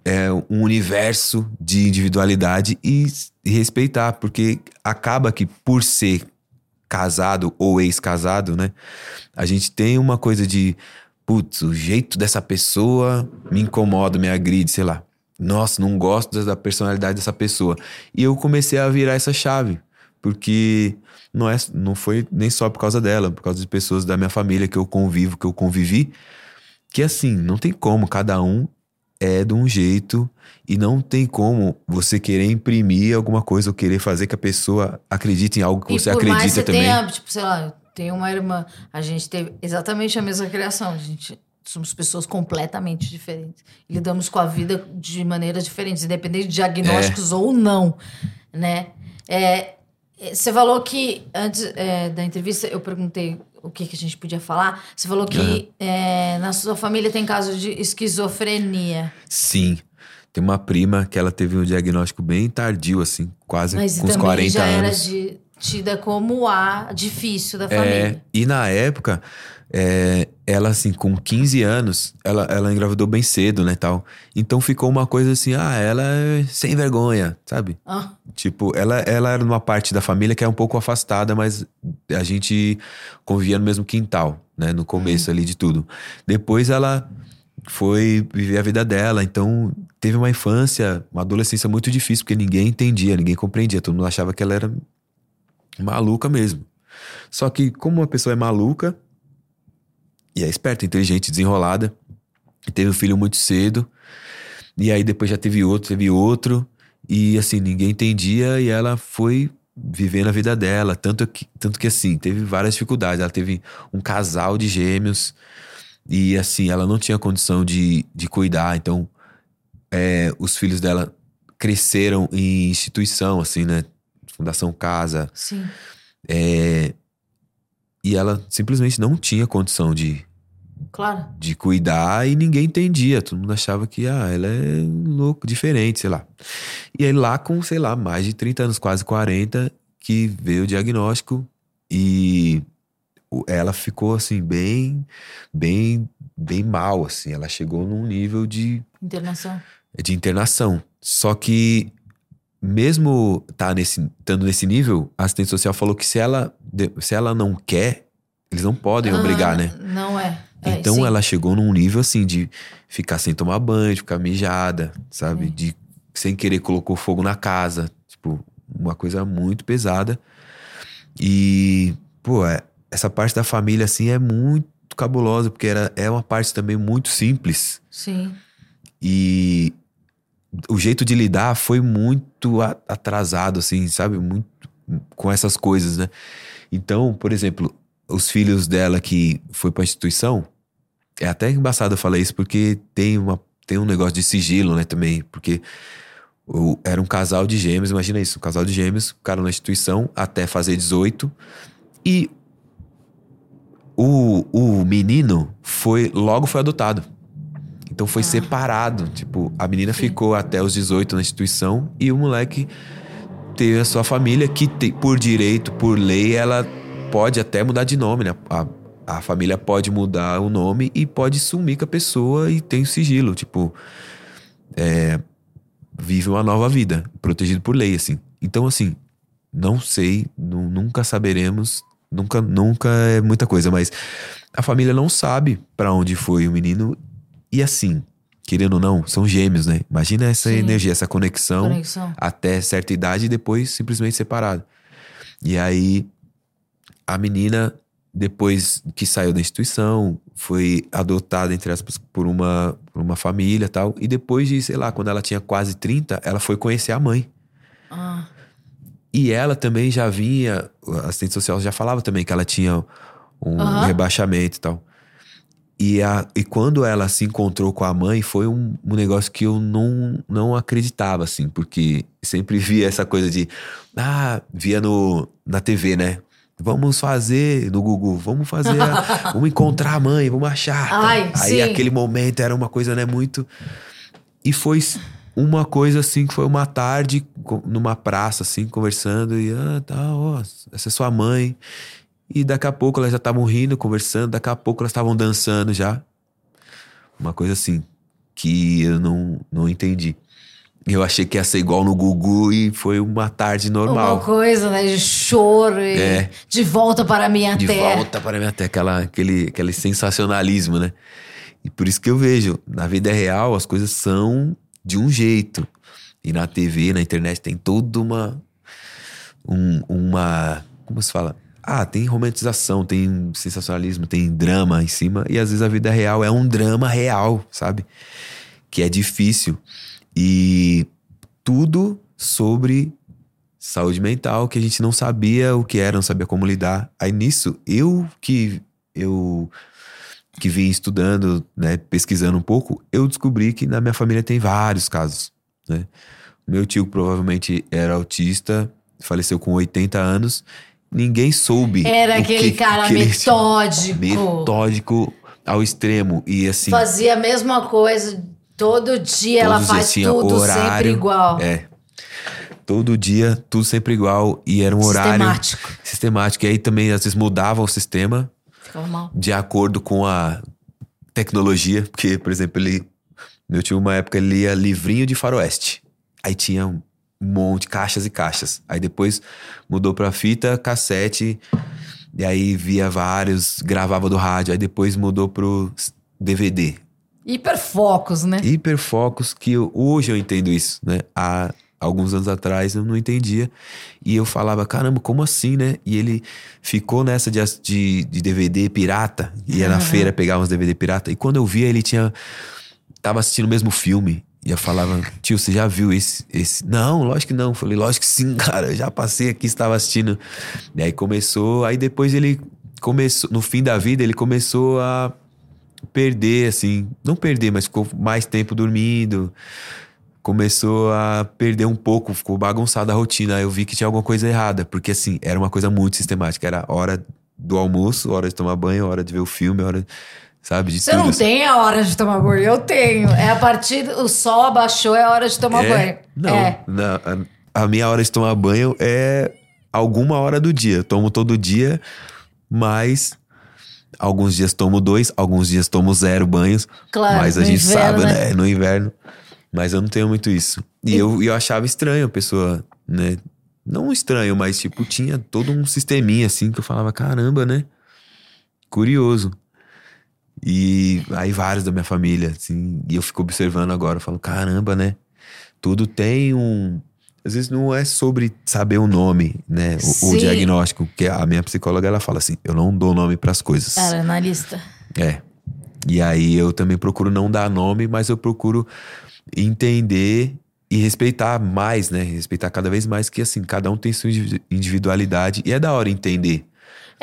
é um universo de individualidade e, e respeitar, porque acaba que por ser casado ou ex-casado, né? A gente tem uma coisa de, putz, o jeito dessa pessoa me incomoda, me agride, sei lá. Nossa, não gosto da personalidade dessa pessoa. E eu comecei a virar essa chave, porque não, é, não foi nem só por causa dela, por causa de pessoas da minha família que eu convivo, que eu convivi, que assim, não tem como, cada um é de um jeito e não tem como você querer imprimir alguma coisa ou querer fazer que a pessoa acredite em algo que E você acredita mais você também. tenha, tipo, sei lá, tenho uma irmã, a gente teve exatamente a mesma criação. A gente somos pessoas completamente diferentes. Lidamos com a vida de maneiras diferentes, independente de diagnósticos É. ou não, né? É, é, você falou que antes é, da entrevista eu perguntei o que, que a gente podia falar. Você falou que é, na sua família tem caso de esquizofrenia. Sim. Tem uma prima que ela teve um diagnóstico bem tardio, assim, quase Mas com uns também 40 já era anos. de- tida como a difícil da É, família. e na época, é, ela, assim, com 15 anos, ela, ela engravidou bem cedo, né, tal. Então ficou uma coisa assim, ah, ela é sem vergonha, sabe? Ah, Tipo, ela, ela era numa parte da família que é um pouco afastada, mas a gente convivia no mesmo quintal, né? No começo ali de tudo. Depois ela foi viver a vida dela, então teve uma infância, uma adolescência muito difícil, porque ninguém entendia, ninguém compreendia. Todo mundo achava que ela era maluca mesmo. Só que, como uma pessoa é maluca, e é esperta, inteligente, desenrolada, teve um filho muito cedo, e aí depois já teve outro, teve outro, e assim, ninguém entendia, e ela foi vivendo a vida dela. Tanto que, tanto que assim, teve várias dificuldades. Ela teve um casal de gêmeos, e assim, ela não tinha condição de, de cuidar, então é, os filhos dela cresceram em instituição, assim, né? Fundação Casa. sim. É, e ela simplesmente não tinha condição de, Claro. de cuidar e ninguém entendia. Todo mundo achava que, ah, ela é louco, diferente, sei lá. E aí lá com, sei lá, mais de 30 anos, quase 40, que veio o diagnóstico e ela ficou assim, bem, bem, bem mal, assim. Ela chegou num nível de Internação. de internação. Só que, mesmo tá nesse, estando nesse nível, a assistente social falou que se ela, se ela não quer, eles não podem obrigar, Ah, né? Não é. É, Então sim. ela chegou num nível assim de ficar sem tomar banho, de ficar mijada, sabe? De sem querer colocou fogo na casa. Tipo, uma coisa muito pesada. E, pô, é, essa parte da família, assim, é muito cabulosa, porque era, é uma parte também muito simples. Sim. E o jeito de lidar foi muito atrasado, assim, sabe? Muito com essas coisas, né? Então, por exemplo, os filhos dela que foi pra instituição, é até embaçado eu falar isso, porque tem, uma, tem um negócio de sigilo, né, também. Porque o- era um casal de gêmeos, imagina isso, um casal de gêmeos, ficaram na instituição até fazer 18. E o, o menino foi logo foi adotado. Então foi separado. Tipo, a menina ficou até os 18 na instituição e o moleque teve a sua família, que te- por direito, por lei, ela pode até mudar de nome, né? A, a família pode mudar o nome e pode sumir com a pessoa e tem o sigilo. Tipo, é, vive uma nova vida, protegido por lei, assim. Então, assim, não sei, nu- nunca saberemos, nunca, nunca é muita coisa, mas a família não sabe pra onde foi o menino e assim, querendo ou não, são gêmeos, né? Imagina essa Sim. energia, essa conexão, Conexão. até certa idade e depois simplesmente separado. E aí a menina depois que saiu da instituição, foi adotada entre aspas por uma por uma família, tal, e depois de, sei lá, quando ela tinha quase 30, ela foi conhecer a mãe. Ah, E ela também já vinha, a assistente social já falava também que ela tinha um rebaixamento e tal. E, a, e quando ela se encontrou com a mãe, foi um, um negócio que eu não, não acreditava, assim, porque sempre via essa coisa de. Ah, via no, na TV, né? Vamos fazer no Google, vamos fazer, a- vamos encontrar a mãe, vamos achar. tá? Ai, Aí sim. aquele momento era uma coisa, né, muito. E foi uma coisa assim que foi uma tarde numa praça, assim, conversando, e ah, tá, ó, essa é sua mãe. E daqui a pouco elas já estavam rindo, conversando, daqui a pouco elas estavam dançando já. Uma coisa assim, que eu não, não entendi. Eu achei que ia ser igual no Gugu e foi uma tarde normal. uma coisa, né? De choro e É. de volta para a minha De terra. volta para mim até aquela, aquele, aquele sensacionalismo, né? E por isso que eu vejo, na vida real as coisas são de um jeito. E na TV, na internet tem toda uma um- uma como se fala? Ah, tem romantização, tem sensacionalismo, tem drama em cima e às vezes a vida real é um drama real, sabe? Que é difícil. E tudo sobre saúde mental que a gente não sabia o que era, não sabia como lidar. Aí nisso, eu que eu que vim estudando, né, pesquisando um pouco, eu descobri que na minha família tem vários casos, né? Meu tio provavelmente era autista, faleceu com 80 anos. Ninguém soube. Era aquele que- cara aquele- metódico. metódico ao extremo e assim, Fazia a mesma coisa todo dia, ela faz tinha tudo sempre horário, igual. É. Todo dia, tudo sempre igual. E era um horário Sistemático. sistemático. E aí também, às vezes, mudava o sistema Ficava mal. de acordo com a tecnologia. Porque, por exemplo, ele. Meu tio, uma época, ele lia livrinho de faroeste. Aí tinha um monte, caixas e caixas. Aí depois mudou pra fita, cassete. E aí via vários, gravava do rádio. Aí depois mudou pro DVD. Hiperfocos, né? hiperfocos que eu- hoje eu entendo isso, né? Há alguns anos atrás eu não entendia. E eu falava, caramba, como assim, né? E ele ficou nessa de, de, de DVD pirata. Ia na feira pegar uns DVD pirata. E quando eu via, ele tinha. Tava assistindo o mesmo filme. E falava, tio, você já viu esse, esse? Não, lógico que não. Falei, lógico que sim, cara. Eu já passei aqui, estava assistindo. E aí começou. Aí depois ele começou. No fim da vida, ele começou a perder, assim. Não perder, mas ficou mais tempo dormindo. Começou a perder um pouco, ficou bagunçada a rotina. Aí eu vi que tinha alguma coisa errada. Porque, assim, era uma coisa muito sistemática. Era hora do almoço, hora de tomar banho, hora de ver o filme, hora. Sabe? De Você não assim. tem a hora de tomar banho? Eu tenho. É a partir. O sol abaixou, é a hora de tomar É? banho. Não, É. na- a, a minha hora de tomar banho é alguma hora do dia. Eu tomo todo dia, mas alguns dias tomo dois, alguns dias tomo zero banhos. Claro, mas a gente inverno, sabe, né? né? No inverno. Mas eu não tenho muito isso. E, eu, eu achava estranho a pessoa, né? Não estranho, mas tipo, tinha todo um sisteminha assim que eu falava, caramba, né? Curioso. E aí vários da minha família, assim, e eu fico observando agora, eu falo, caramba, né? Tudo tem um. às vezes não é sobre saber o nome, né? O, o diagnóstico. Que a minha psicóloga, ela fala assim, eu não dou nome pras coisas. Ela é analista. É. E aí eu também procuro não dar nome, mas eu procuro entender e respeitar mais, né? Respeitar cada vez mais que assim, cada um tem sua indivi- individualidade e é da hora entender.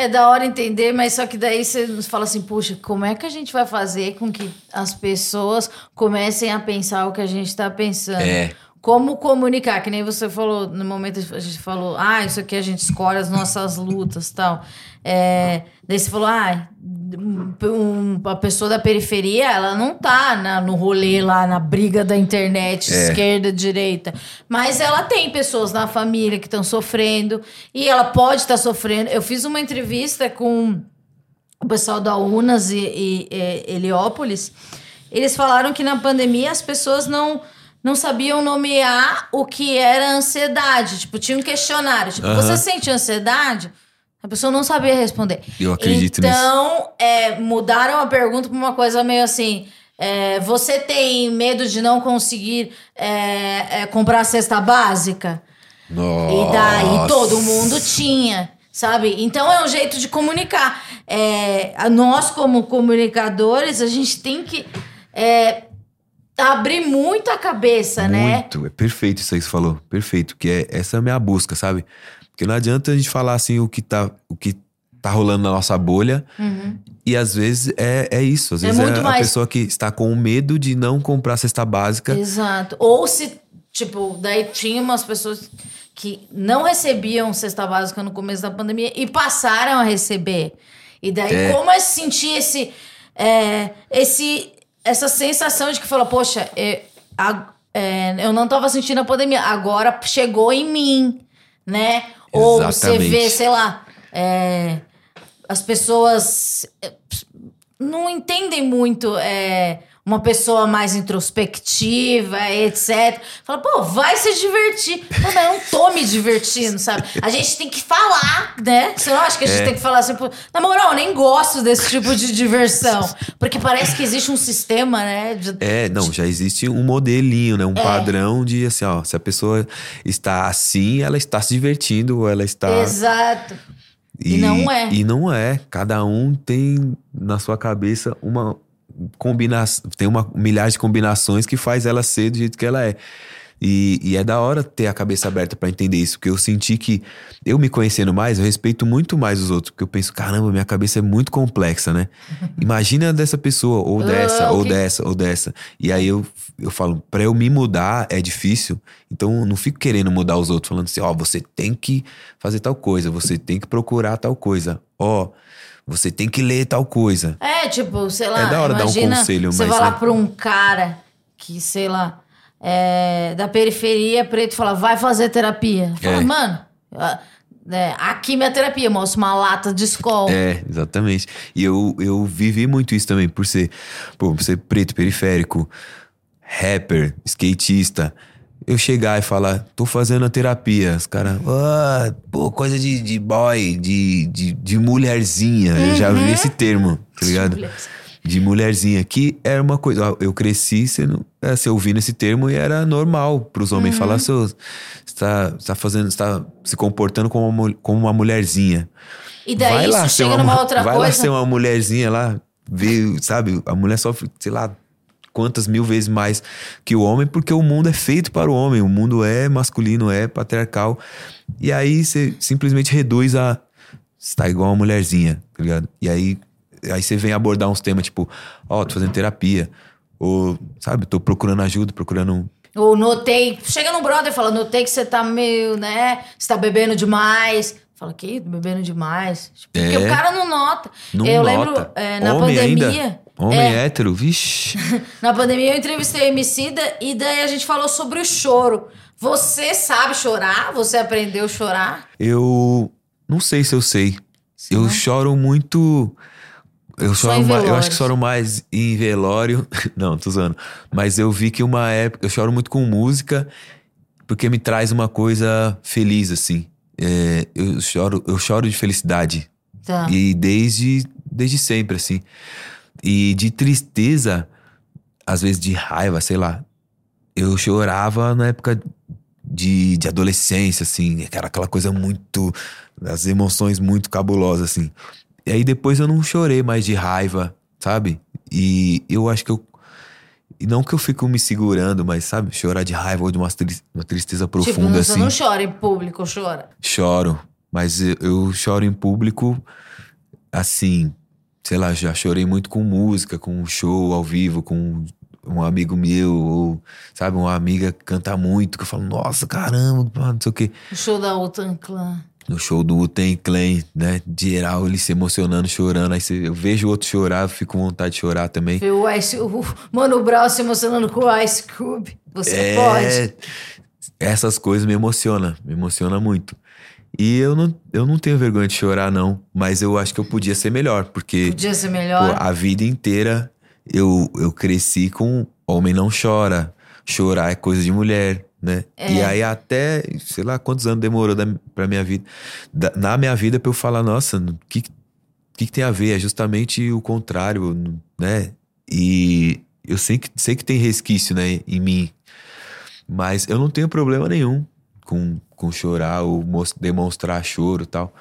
É da hora entender, mas só que daí você fala assim, puxa, como é que a gente vai fazer com que as pessoas comecem a pensar o que a gente tá pensando? É. Como comunicar, que nem você falou, no momento a gente falou, ah, isso aqui a gente escolhe as nossas lutas tal. É, daí você falou, ah, um- a pessoa da periferia, ela não tá na- no rolê lá, na briga da internet, É. esquerda, direita. Mas ela tem pessoas na família que estão sofrendo e ela pode estar sofrendo. Eu fiz uma entrevista com o pessoal da Unas e, e, e Heliópolis, eles falaram que na pandemia as pessoas não, não sabiam nomear o que era ansiedade. Tipo, tinha um questionário. Tipo, Aham. você sente ansiedade? A pessoa não sabia responder. Eu acredito nisso. então, é, mudaram a pergunta para uma coisa meio assim. é, você tem medo de não conseguir é, é, comprar a cesta básica? Nossa. E daí todo mundo tinha, sabe? Então é um jeito de comunicar. É, nós, como comunicadores, a gente tem que é, abrir muito a cabeça, né? Muito, é perfeito isso aí que você falou. Perfeito, que é essa é a minha busca, sabe? Porque não adianta a gente falar assim o que tá, o que tá rolando na nossa bolha. E às vezes é, é isso. Às Uhum. É vezes é, a pessoa que está com medo de não comprar cesta básica. Exato. Ou se, tipo, daí tinha umas pessoas que não recebiam cesta básica no começo da pandemia e passaram a receber. E daí, É. como é sentir esse, é, esse, essa sensação de que falou, poxa, é, a- é, eu não tava sentindo a pandemia, agora chegou em mim, né? Ou você vê, sei lá, é, as pessoas é, não entendem muito é, uma pessoa mais introspectiva, etc. Fala, pô, vai se divertir. Pô, mas eu não tô me divertindo, sabe? A gente tem que falar, né? Você não acha que a gente É. tem que falar assim, pô, na moral, eu nem gosto desse tipo de diversão. Porque parece que existe um sistema, né? de- É, não, já existe um modelinho, né? Um É. padrão de assim, ó, se a pessoa está assim, ela está se divertindo, ou ela está. Exato. E não é. E não é. Cada um tem na sua cabeça uma combinação, tem uma milhares de combinações que faz ela ser do jeito que ela é. E, e é da hora ter a cabeça aberta pra entender isso, porque eu senti que eu me conhecendo mais, eu respeito muito mais os outros, porque eu penso, caramba, minha cabeça é muito complexa, né? Imagina dessa pessoa, ou dessa, ou dessa, ou dessa. E aí eu, eu falo, pra eu me mudar é difícil, então eu não fico querendo mudar os outros, falando assim, ó, você tem que fazer tal coisa, você tem que procurar tal coisa, ó, você tem que ler tal coisa. É, tipo, sei lá, É da hora dar um conselho, você mas, vai lá né? pra um cara que, sei lá, é da periferia preto e fala, vai fazer terapia. Fala, É. mano, é, aqui minha terapia, mostra uma lata de escola. É, exatamente. E eu, eu vivi muito isso também, por ser, pô, por ser preto, periférico, rapper, skatista. Eu chegar e falar, tô fazendo a terapia. Os caras, ah, pô, coisa de, de boy, de, de, de mulherzinha. Eu já vi esse termo, tá ligado? De mulherzinha, que era uma coisa. Eu cresci sendo, se ouvindo esse termo e era normal pros homens falar, seu, você tá, tá fazendo, você tá se comportando como uma, como uma mulherzinha. E daí isso ser chega uma, numa outra vai lá coisa. ser uma mulherzinha lá, ver, sabe? A mulher sofre, sei lá, quantas mil vezes mais que o homem, porque o mundo é feito para o homem, o mundo é masculino, é patriarcal. E aí você simplesmente reduz a. Você tá igual uma mulherzinha, tá ligado? E aí, aí você vem abordar uns temas tipo, ó, tô fazendo terapia. Ou, sabe, tô procurando ajuda, procurando. Ou notei. Chega no brother e fala, notei que você tá meio, né? Você tá bebendo demais. Fala, que? Bebendo demais. Tipo, Porque É. o cara não nota. Não eu nota. lembro, é, na Homem pandemia. ainda. Homem é, hétero, vixe. Na pandemia eu entrevistei a Emicida e daí a gente falou sobre o choro. Você sabe chorar? Você aprendeu a chorar? Eu não sei se eu sei. Você eu não? choro muito. Eu choro mais, eu acho que choro mais em velório. Não, tô usando. Mas eu vi que uma época. Eu choro muito com música, porque me traz uma coisa feliz, assim. É, eu, choro, eu choro de felicidade. Tá. E desde, desde sempre, assim. E de tristeza, às vezes de raiva, sei lá. Eu chorava na época de, de adolescência, assim, era aquela coisa muito. as emoções muito cabulosas, assim. E aí depois eu não chorei mais de raiva, sabe? E eu acho que eu. E não que eu fico me segurando, mas sabe, chorar de raiva ou de uma, tri- uma tristeza Tipo, profunda, não, assim. você não chora em público, chora. Choro, mas eu, eu choro em público, assim, sei lá, já chorei muito com música, com um show ao vivo, com um amigo meu, ou, sabe, uma amiga que canta muito, que eu falo, nossa, caramba, não sei o quê. O show da Utan Clan. No show do Uten Clan, né, de geral, ele se emocionando, chorando, aí eu vejo o outro chorar, eu fico com vontade de chorar também. O, Ice, o Mano Brown se emocionando com o Ice Cube. Você É, pode. Essas coisas me emocionam, me emociona muito. E eu não, eu não tenho vergonha de chorar, não. Mas eu acho que eu podia ser melhor, porque Podia ser pô, melhor. a vida inteira eu, eu cresci com homem não chora, chorar é coisa de mulher, né? É. E aí até, sei lá quantos anos demorou da, pra minha vida, da- na minha vida pra eu falar, nossa, o que, que, que tem a ver? É justamente o contrário, né? E eu sei que, sei que tem resquício, né, em mim. Mas eu não tenho problema nenhum com, com chorar ou demonstrar choro e tal.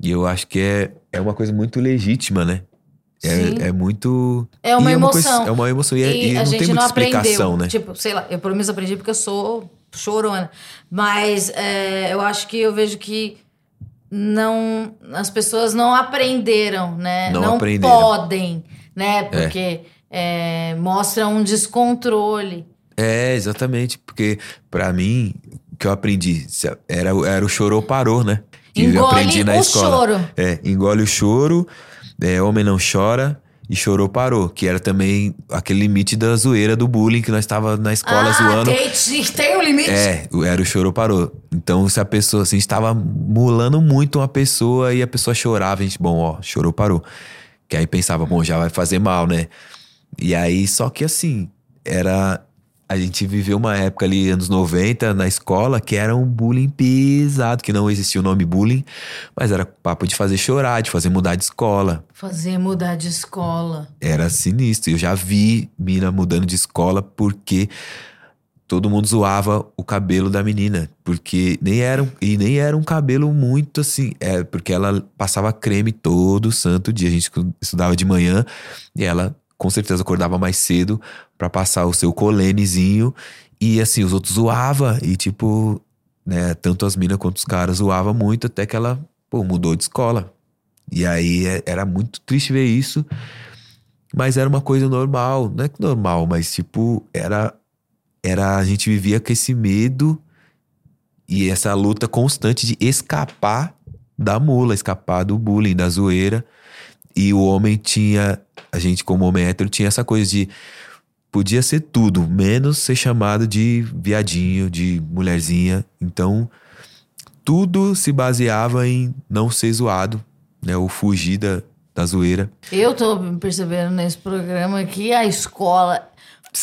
E eu acho que é, é uma coisa muito legítima, né? É, é muito. É uma e emoção. coisa- é uma emoção. E, é- E e a não gente tem não muita aprendeu. explicação, né? Tipo, sei lá, eu pelo menos aprendi porque eu sou chorona. Mas é, eu acho que eu vejo que não as pessoas não aprenderam, né? Não aprenderam. podem, né? Porque é, mostra um descontrole. É, exatamente. Porque pra mim, que eu aprendi era, era o chorou parou, né? Que eu Engole aprendi na o escola. choro. É, engole o choro, é, homem não chora e chorou parou. Que era também aquele limite da zoeira do bullying que nós estava na escola ah, zoando. tem, tem um limite. É, era o choro parou. Então, se a pessoa, assim, a gente tava mulando muito uma pessoa e a pessoa chorava, a gente, bom, ó, chorou parou. Que aí pensava, bom, já vai fazer mal, né? E aí, só que assim, era. A gente viveu uma época ali, anos 90, na escola, que era um bullying pesado, que não existia o nome bullying, mas era papo de fazer chorar, de fazer mudar de escola. Fazer mudar de escola. Era sinistro. Eu já vi mina mudando de escola porque todo mundo zoava o cabelo da menina. Porque nem era, um- e nem era um cabelo muito assim. É porque ela passava creme todo santo dia. A gente estudava de manhã e ela com certeza acordava mais cedo pra passar o seu colenezinho. E assim, os outros zoava E tipo, né, tanto as minas quanto os caras zoava muito até que ela, pô, mudou de escola. E aí é- era muito triste ver isso. Mas era uma coisa normal, não é que normal, mas tipo, era era a gente vivia com esse medo e essa luta constante de escapar da mula, escapar do bullying, da zoeira. E o homem tinha, a gente como homem hétero tinha essa coisa de podia ser tudo, menos ser chamado de viadinho, de mulherzinha. Então, tudo se baseava em não ser zoado, né, ou fugir da, da zoeira. Eu tô percebendo nesse programa que a escola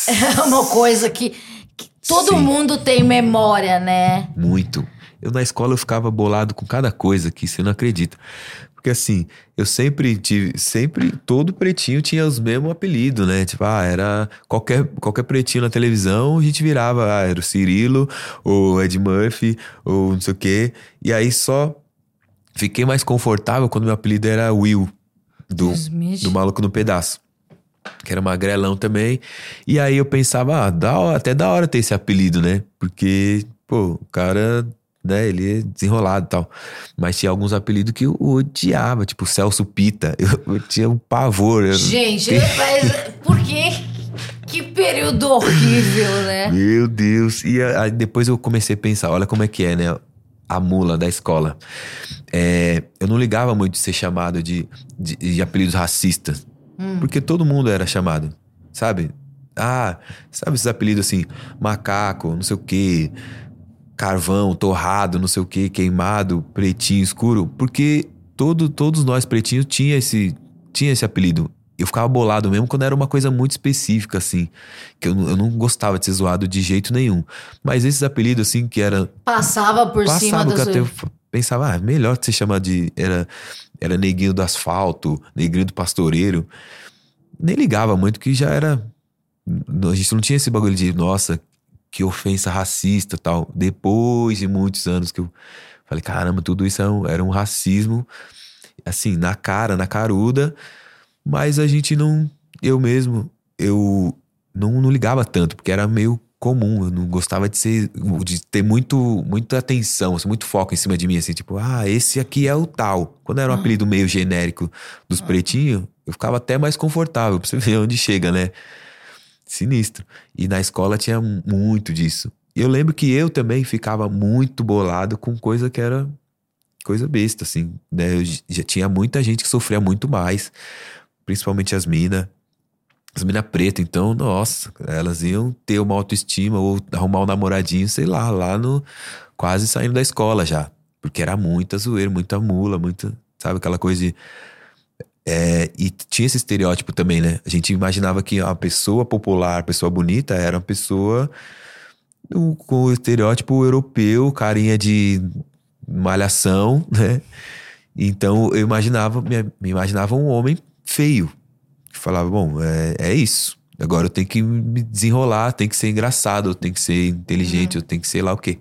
é uma coisa que, que todo Sim. mundo tem memória, né? Muito. Eu na escola eu ficava bolado com cada coisa que você não acredita. Porque assim, eu sempre tive, sempre, todo pretinho tinha os mesmos apelidos, né? Tipo, ah, era qualquer, qualquer pretinho na televisão, a gente virava, ah, era o Cirilo, ou Ed Murphy, ou não sei o quê. E aí só fiquei mais confortável quando meu apelido era Will, do, do Maluco no Pedaço. Que era magrelão também. E aí eu pensava, ah, da hora, até da hora ter esse apelido, né? Porque, pô, o cara, né, ele é desenrolado e tal. Mas tinha alguns apelidos que eu odiava, tipo Celso Pita. Eu, eu tinha um pavor. eu- Gente, mas por quê? Que período horrível, né? Meu Deus. E aí depois eu comecei a pensar, olha como é que é, né? A mula da escola. É, eu não ligava muito de ser chamado de, de, de apelidos racistas. Porque todo mundo era chamado, sabe? Ah, sabe esses apelidos assim? Macaco, não sei o quê. Carvão, torrado, não sei o quê, queimado, pretinho, escuro. Porque todo, todos nós pretinhos tinha esse, tinha esse apelido. Eu ficava bolado mesmo quando era uma coisa muito específica, assim. Que eu, não- eu não gostava de ser zoado de jeito nenhum. Mas esses apelidos, assim, que era Passava por cima Passava que até eu sua... f- pensava, ah, melhor ser chamado de. Era, era neguinho do asfalto, neguinho do pastoreiro. Nem ligava muito, que já era. A gente não tinha esse bagulho de, nossa, que ofensa racista tal. Depois de muitos anos que eu falei, caramba, tudo isso era um, era um racismo, assim, na cara, na caruda, mas a gente não, eu mesmo, eu não, não ligava tanto, porque era meio comum, eu não gostava de ser, de ter muito, muita atenção, assim, muito foco em cima de mim, assim, tipo, ah, esse aqui é o tal. Quando era um apelido meio genérico dos pretinhos, eu ficava até mais confortável, pra você ver onde chega, né? Sinistro. E na escola tinha muito disso. E eu lembro que eu também ficava muito bolado com coisa que era coisa besta, assim, né? Eu já tinha muita gente que sofria muito mais, principalmente as minas as minas pretas, então, nossa, elas iam ter uma autoestima ou arrumar um namoradinho, sei lá, lá no. quase saindo da escola já. Porque era muita zoeira, muita mula, muita. Sabe, aquela coisa de. É, e tinha esse estereótipo também, né? A gente imaginava que a pessoa popular, pessoa bonita, era uma pessoa com o estereótipo europeu, carinha de malhação, né? Então eu imaginava, me, imaginava um homem feio, falava, bom, é, é isso. Agora eu tenho que me desenrolar, tem que ser engraçado, tem que ser inteligente, uhum. eu tenho que ser lá o quê.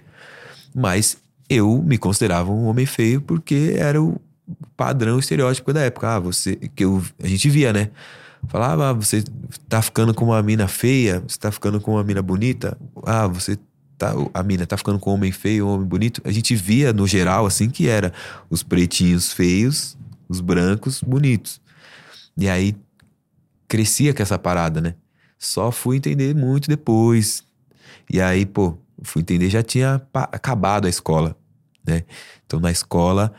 Mas eu me considerava um homem feio porque era o padrão estereótipo da época. Ah, você. Que eu, a gente via, né? Falava, ah, você tá ficando com uma mina feia, você tá ficando com uma mina bonita. Ah, você tá. A mina tá ficando com um homem feio, um homem bonito. A gente via, no geral, assim, que era os pretinhos feios, os brancos bonitos. E aí crescia com essa parada, né? Só fui entender muito depois. E aí, pô, fui entender, já tinha acabado a escola, né? Então, na escola,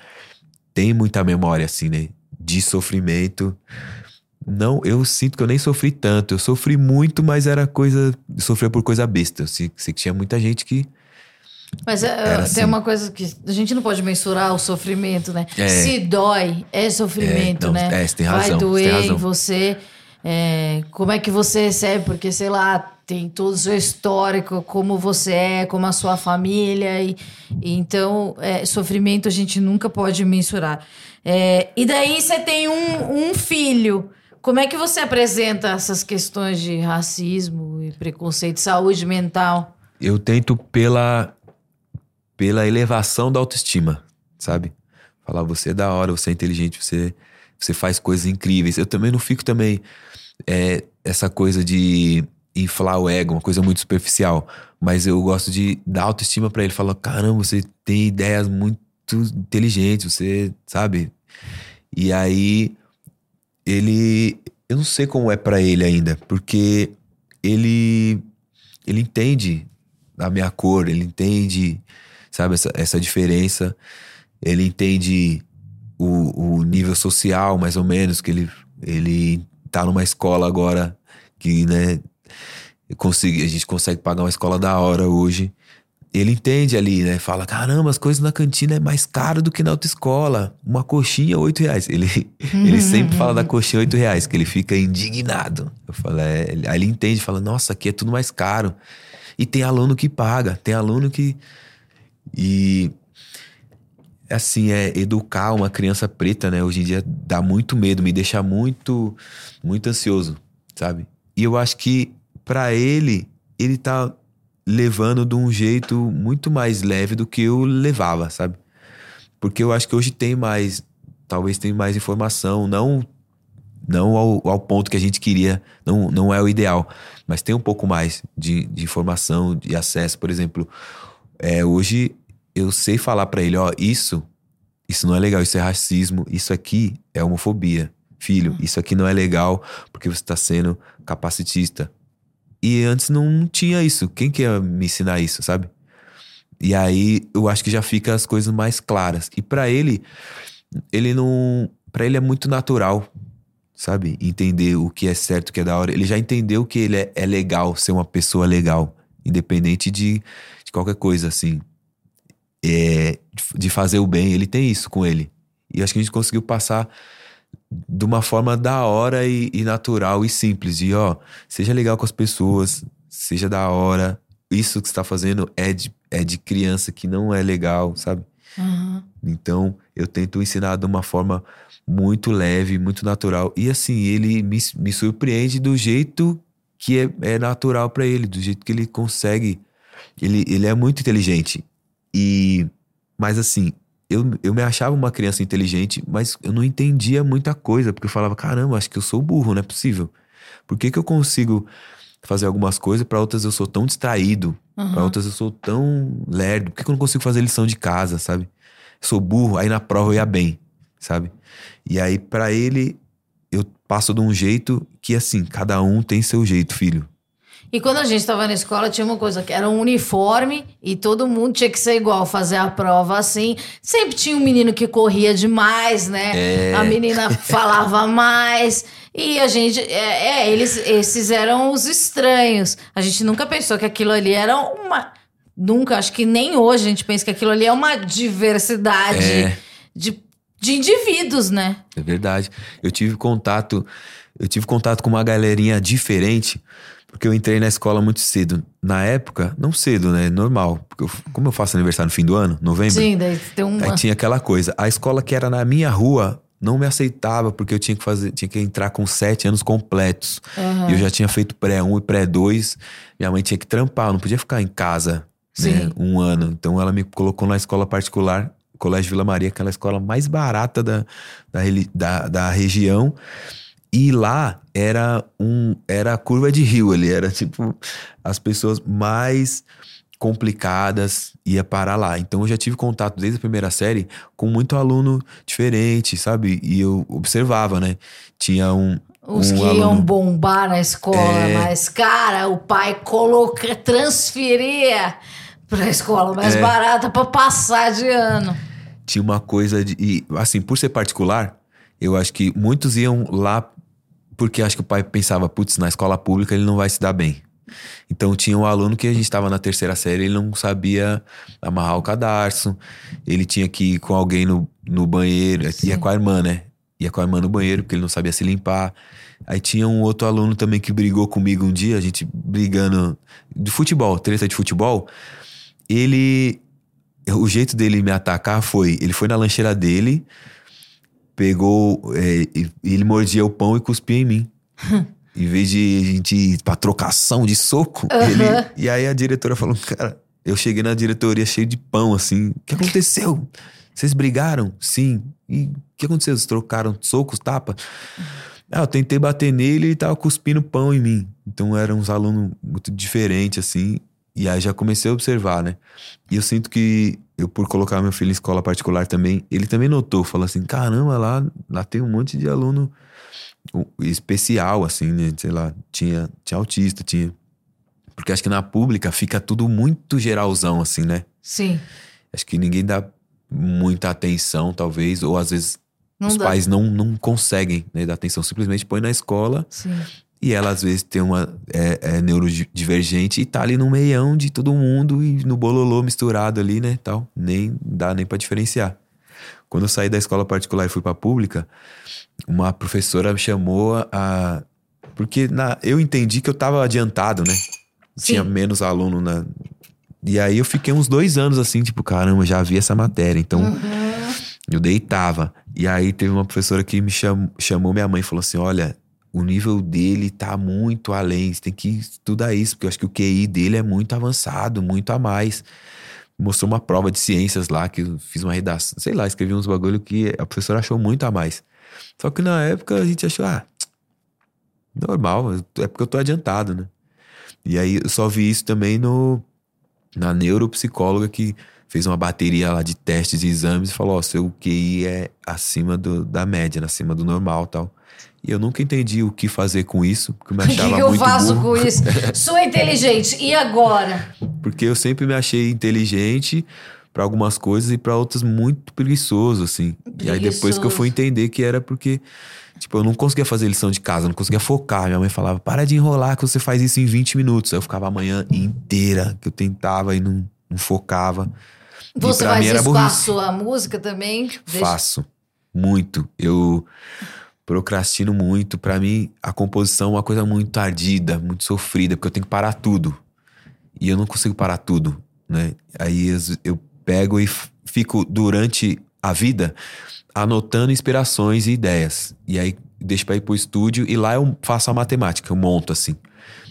tem muita memória, assim, né? De sofrimento. Não, eu sinto que eu nem sofri tanto. Eu sofri muito, mas era coisa. Sofria por coisa besta. Eu sei, sei que tinha muita gente que. Mas é, tem assim. uma coisa que a gente não pode mensurar o sofrimento, né? É, Se dói, é sofrimento, é, não, né? É, você tem razão. Vai doer em você. É, como é que você recebe? Porque, sei lá, tem todo o seu histórico, como você é, como a sua família. E, e então, é, sofrimento a gente nunca pode mensurar. É, e daí você tem um, um filho. Como é que você apresenta essas questões de racismo e preconceito, saúde mental? Eu tento pela, pela elevação da autoestima, sabe? Falar, você é da hora, você é inteligente, você, você faz coisas incríveis. Eu também não fico também é, essa coisa de inflar o ego, uma coisa muito superficial. Mas eu gosto de dar autoestima para ele. Falar, caramba, você tem ideias muito inteligentes, você sabe? E aí, ele. Eu não sei como é para ele ainda, porque ele. Ele entende a minha cor, ele entende, sabe, essa, essa diferença. Ele entende o, o nível social, mais ou menos, que ele, ele tá numa escola agora que, né, consegui, a gente consegue pagar uma escola da hora hoje. Ele entende ali, né? Fala, caramba, as coisas na cantina é mais caro do que na autoescola. Uma coxinha, oito reais. Ele, ele sempre fala da coxinha, oito reais, que ele fica indignado. Eu falo, é, aí ele entende, fala, nossa, aqui é tudo mais caro. E tem aluno que paga, tem aluno que... E assim, é educar uma criança preta, né? Hoje em dia dá muito medo, me deixa muito, muito ansioso, sabe? E eu acho que para ele, ele tá levando de um jeito muito mais leve do que eu levava, sabe? Porque eu acho que hoje tem mais, talvez tem mais informação, não não ao, ao ponto que a gente queria, não, não é o ideal, mas tem um pouco mais de, de informação, de acesso, por exemplo. É, hoje eu sei falar para ele, ó, isso, isso não é legal, isso é racismo, isso aqui é homofobia. Filho, isso aqui não é legal porque você está sendo capacitista. E antes não tinha isso. Quem que ia me ensinar isso, sabe? E aí eu acho que já fica as coisas mais claras. E para ele, ele não. para ele é muito natural, sabe? Entender o que é certo, o que é da hora. Ele já entendeu que ele é, é legal ser uma pessoa legal, independente de, de qualquer coisa, assim é, de fazer o bem, ele tem isso com ele. E acho que a gente conseguiu passar de uma forma da hora e, e natural e simples. De, ó, seja legal com as pessoas, seja da hora. Isso que você tá fazendo é de, é de criança que não é legal, sabe? Uhum. Então, eu tento ensinar de uma forma muito leve, muito natural. E assim, ele me, me surpreende do jeito que é, é natural para ele, do jeito que ele consegue ele, ele é muito inteligente. E. Mas assim, eu, eu me achava uma criança inteligente, mas eu não entendia muita coisa, porque eu falava, caramba, acho que eu sou burro, não é possível. Por que, que eu consigo fazer algumas coisas, para outras eu sou tão distraído, uhum. para outras eu sou tão lerdo, por que, que eu não consigo fazer lição de casa, sabe? sou burro, aí na prova eu ia bem, sabe? E aí, para ele, eu passo de um jeito que, assim, cada um tem seu jeito, filho. E quando a gente estava na escola, tinha uma coisa que era um uniforme e todo mundo tinha que ser igual, fazer a prova assim. Sempre tinha um menino que corria demais, né? É. A menina falava mais. E a gente. É, é, eles, esses eram os estranhos. A gente nunca pensou que aquilo ali era uma. Nunca, acho que nem hoje a gente pensa que aquilo ali é uma diversidade é. de, de indivíduos, né? É verdade. Eu tive contato. Eu tive contato com uma galerinha diferente porque eu entrei na escola muito cedo. Na época, não cedo, né? Normal. Porque eu, como eu faço aniversário no fim do ano, novembro. Sim, daí tem uma. Aí tinha aquela coisa. A escola que era na minha rua não me aceitava, porque eu tinha que fazer, tinha que entrar com sete anos completos. Uhum. E eu já tinha feito pré-1 e pré-2. Minha mãe tinha que trampar, eu não podia ficar em casa né, um ano. Então ela me colocou na escola particular, Colégio Vila Maria, aquela escola mais barata da, da, da, da região. E lá era um era a curva de rio ali, era tipo as pessoas mais complicadas ia parar lá. Então eu já tive contato desde a primeira série com muito aluno diferente, sabe? E eu observava, né? Tinha um os um que aluno... iam bombar na escola, é... mas cara, o pai coloca transferia para a escola mais é... barata para passar de ano. Tinha uma coisa de e, assim, por ser particular, eu acho que muitos iam lá porque acho que o pai pensava, putz, na escola pública ele não vai se dar bem. Então tinha um aluno que a gente estava na terceira série, ele não sabia amarrar o cadarço, ele tinha que ir com alguém no, no banheiro, Sim. ia com a irmã, né? Ia com a irmã no banheiro, porque ele não sabia se limpar. Aí tinha um outro aluno também que brigou comigo um dia, a gente brigando de futebol, treta de futebol. Ele. O jeito dele me atacar foi: ele foi na lancheira dele, pegou. É, ele mordia o pão e cuspia em mim. em vez de a gente ir pra trocação de soco, uhum. ele, e aí a diretora falou: Cara, eu cheguei na diretoria cheio de pão, assim. O que aconteceu? Vocês brigaram? Sim. E o que aconteceu? Vocês trocaram socos, tapa? Ah, eu tentei bater nele e ele tava cuspindo pão em mim. Então eram uns alunos muito diferentes, assim. E aí já comecei a observar, né? E eu sinto que eu, por colocar meu filho em escola particular também, ele também notou, falou assim: caramba, lá, lá tem um monte de aluno especial, assim, né? Sei lá, tinha, tinha autista, tinha. Porque acho que na pública fica tudo muito geralzão, assim, né? Sim. Acho que ninguém dá muita atenção, talvez, ou às vezes não os dá. pais não, não conseguem né, dar atenção, simplesmente põe na escola. Sim. E ela às vezes tem uma é, é neurodivergente e tá ali no meião de todo mundo e no bololô misturado ali, né, tal. Nem dá nem para diferenciar. Quando eu saí da escola particular e fui para pública, uma professora me chamou a porque na, eu entendi que eu tava adiantado, né? Sim. Tinha menos aluno na e aí eu fiquei uns dois anos assim, tipo, caramba, já vi essa matéria, então uhum. eu deitava. E aí teve uma professora que me chamou, chamou minha mãe e falou assim: olha, o nível dele tá muito além. Você tem que estudar isso, porque eu acho que o QI dele é muito avançado, muito a mais. Mostrou uma prova de ciências lá, que eu fiz uma redação, sei lá, escrevi uns bagulho que a professora achou muito a mais. Só que na época a gente achou, ah, normal, é porque eu tô adiantado, né? E aí eu só vi isso também no, na neuropsicóloga que fez uma bateria lá de testes e exames e falou: Ó, oh, seu QI é acima do, da média, acima do normal tal. E eu nunca entendi o que fazer com isso, porque eu me achava muito O que eu faço burro. com isso? Sou inteligente, e agora? Porque eu sempre me achei inteligente para algumas coisas e para outras muito preguiçoso, assim. Preguiçoso. E aí depois que eu fui entender que era porque, tipo, eu não conseguia fazer lição de casa, não conseguia focar. Minha mãe falava, para de enrolar que você faz isso em 20 minutos. Aí eu ficava a manhã inteira que eu tentava e não, não focava. Você faz isso com a sua música também? Faço. Muito. Eu procrastino muito. Para mim, a composição é uma coisa muito ardida, muito sofrida, porque eu tenho que parar tudo. E eu não consigo parar tudo, né? Aí eu pego e fico durante a vida anotando inspirações e ideias. E aí deixo pra ir pro estúdio e lá eu faço a matemática, eu monto assim.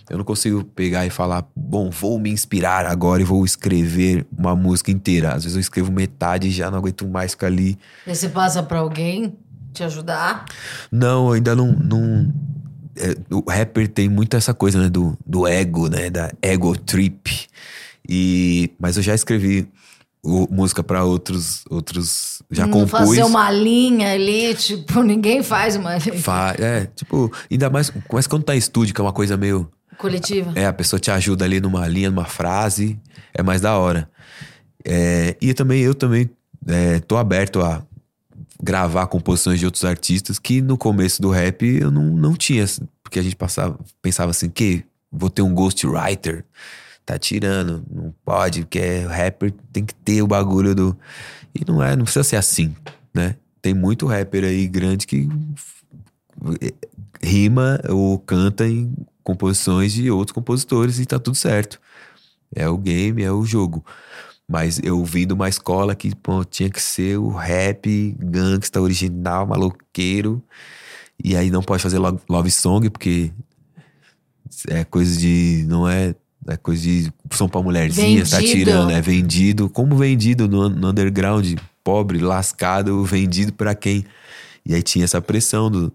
Eu não consigo pegar e falar, bom, vou me inspirar agora e vou escrever uma música inteira. Às vezes eu escrevo metade e já não aguento mais ficar ali. E você passa pra alguém te ajudar? Não, ainda não. não é, o rapper tem muito essa coisa, né? Do, do ego, né? Da ego trip. E, mas eu já escrevi o- música pra outros. outros já Não compus. fazer uma linha ali, tipo, ninguém faz uma linha Fa- é, tipo, ainda mais. Mas quando tá em estúdio, que é uma coisa meio. coletiva. É, a pessoa te ajuda ali numa linha, numa frase, é mais da hora. É, e também eu também é, tô aberto a gravar composições de outros artistas que no começo do rap eu não, não tinha, porque a gente passava, pensava assim, que vou ter um ghostwriter, tá tirando, não pode, porque é rapper, tem que ter o bagulho do... E não é, não precisa ser assim, né? Tem muito rapper aí grande que rima ou canta em composições de outros compositores e tá tudo certo. É o game, é o jogo. Mas eu vim de uma escola que pô, tinha que ser o rap gangsta original, maloqueiro. E aí não pode fazer lo- love song, porque é coisa de. Não é. É coisa de. São pra mulherzinha, tá Vendido. tirando. É vendido. Como vendido no, no underground? Pobre, lascado, vendido pra quem? E aí tinha essa pressão do.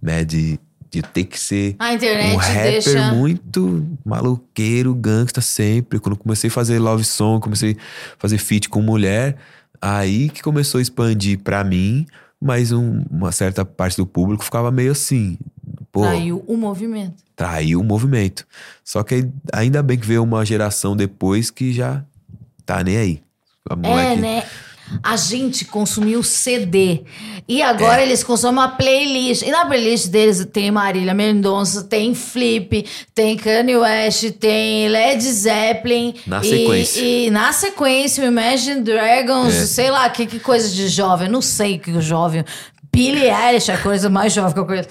Né, de, de ter que ser um rapper deixa. muito maluqueiro, gangsta sempre. Quando comecei a fazer love song, comecei a fazer feat com mulher, aí que começou a expandir pra mim, mas um- uma certa parte do público ficava meio assim. Pô, Traiu o movimento. traiu o movimento. Só que ainda bem que veio uma geração depois que já tá nem aí. A É, moleque- né? A gente consumiu CD. E agora É. eles consomem uma playlist. E na playlist deles tem Marília Mendonça, tem Flip, tem Kanye West, tem Led Zeppelin. Na e, sequência. E na sequência, o Imagine Dragons, É. sei lá, que, que coisa de jovem. Não sei que o jovem. Billie Eilish é a coisa mais jovem que eu conheço.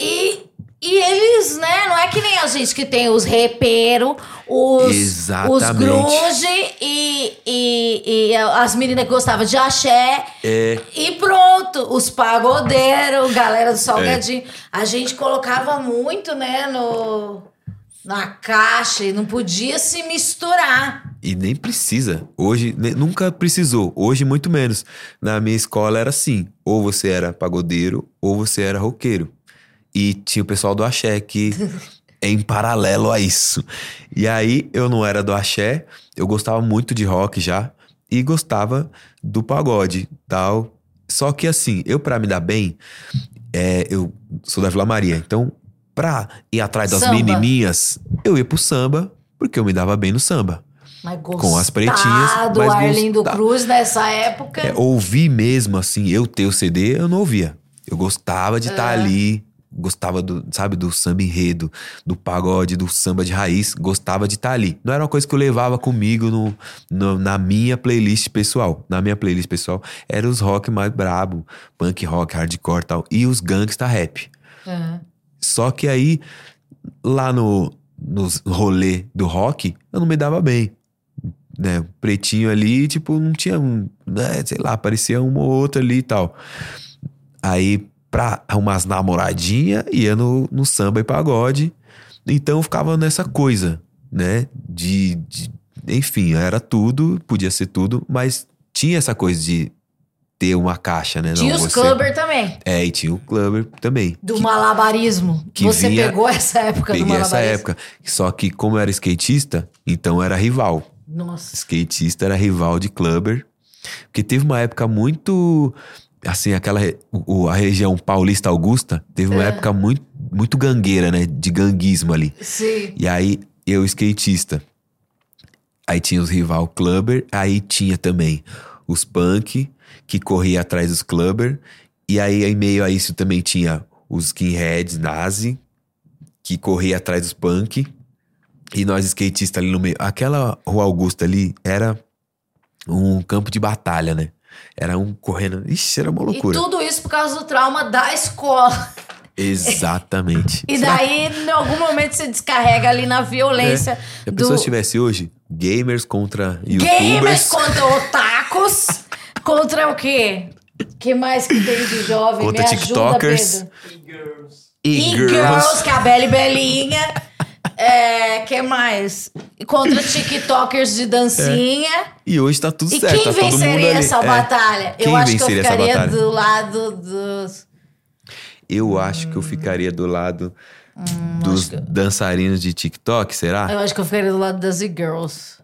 E, e eles, né, não é que nem a gente que tem os repeiro, os, os Exatamente. grunge e, e, e as meninas que gostavam de axé. É. E pronto, os pagodeiros, galera do Salgadinho. A gente colocava muito, né, no, na caixa e não podia se misturar. E nem precisa. Hoje, ne- nunca precisou. Hoje, muito menos. Na minha escola era assim: ou você era pagodeiro, ou você era roqueiro. E tinha o pessoal do axé que é em paralelo a isso. E aí, eu não era do axé, eu gostava muito de rock já, e gostava do pagode tal. Só que assim, eu pra me dar bem, é, eu sou da Vila Maria, então pra ir atrás das Samba. menininhas, eu ia pro samba, porque eu me dava bem no samba. Mas Com as pretinhas, do mas Arlindo gostava. Cruz nessa época. É, ouvir mesmo, assim, eu ter o CD, eu não ouvia. Eu gostava de estar É. ali, gostava do, sabe, do samba enredo, do pagode, do samba de raiz, gostava de estar ali. Não era uma coisa que eu levava comigo no, no- na minha playlist pessoal. Na minha playlist pessoal, era os rock mais brabo, punk rock, hardcore e tal, e os gangsta rap. É. Só que aí, lá no, nos rolê do rock, eu não me dava bem. Né? Pretinho ali, tipo, não tinha um. Né? Sei lá, aparecia uma ou outra ali e tal. Aí, pra umas namoradinhas, ia no, no samba e pagode. Então eu ficava nessa coisa, né? De, de. Enfim, era tudo, podia ser tudo, mas tinha essa coisa de ter uma caixa, né? Tinha Não, os você- clubber também. É, e tinha o clubber também. Do malabarismo. que Você vinha- pegou essa época do Peguei malabarismo? essa época. Só que, como eu era skatista, então era rival. Nossa. Skatista era rival de clubber. Porque teve uma época muito. Assim, aquela. o- a região paulista Augusta teve uma É. época muito, muito gangueira, né? De ganguismo ali. Sim. E aí, eu, skatista. Aí tinha os rival clubber. Aí tinha também os punk, que corria atrás dos clubber. E aí, em meio a isso, também tinha os skinheads nazi, que corria atrás dos punk. E nós, skatistas, ali no meio. Aquela Rua Augusta ali era um campo de batalha, né? Era um correndo. Ixi, era uma loucura. E tudo isso por causa do trauma da escola. Exatamente. E daí, em algum momento, você descarrega ali na violência Se a do pessoa estivesse hoje, gamers contra gamers youtubers. contra otakus, contra o quê? que mais que tem de jovem? Conta Me ajuda, TikTokers. Pedro. E, E-Girls, que é a Belle Belinha. É, que mais? Contra TikTokers de dancinha. E hoje tá tudo E certo. quem tá mundo venceria ali. essa É. batalha? Quem eu acho que eu ficaria do lado dos. Eu acho que eu ficaria do lado Hum, dos dançarinos de TikTok, será? Eu acho que eu ficaria do lado das e-girls.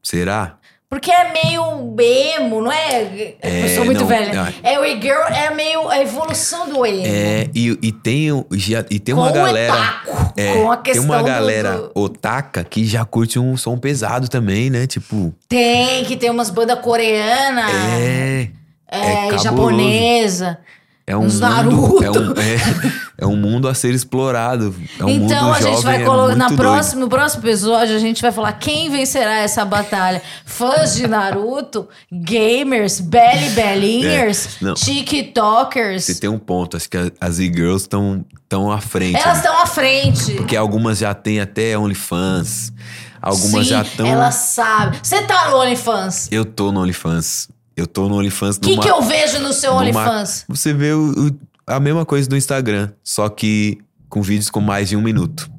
Será? Porque é meio emo, não é? É, eu sou muito não, velha. não. É o e-girl, é meio a evolução do emo. É, e, e tem, já, e tem Com uma galera. otaku, é, com a tem questão uma do- galera do- otaka que já curte um som pesado também, né? Tipo, Tem, que tem umas bandas coreanas. é. É, cabuloso. japonesa. É um Uns mundo, Naruto. é um, é, é um mundo a ser explorado. É um então mundo a gente vai é colocar na próxima, no próximo episódio a gente vai falar quem vencerá essa batalha. Fãs de Naruto, gamers, belly bellingers, É, tiktokers. Você tem um ponto, acho que as e-girls estão tão à frente. Elas né? estão à frente. Porque algumas já têm até OnlyFans. Algumas Sim, já estão. Elas sabem. Você tá no OnlyFans. Eu tô no OnlyFans. Eu tô no OnlyFans O que, numa- que eu vejo no seu numa- OnlyFans? Você vê o- o- a mesma coisa do Instagram, só que com vídeos com mais de um minuto.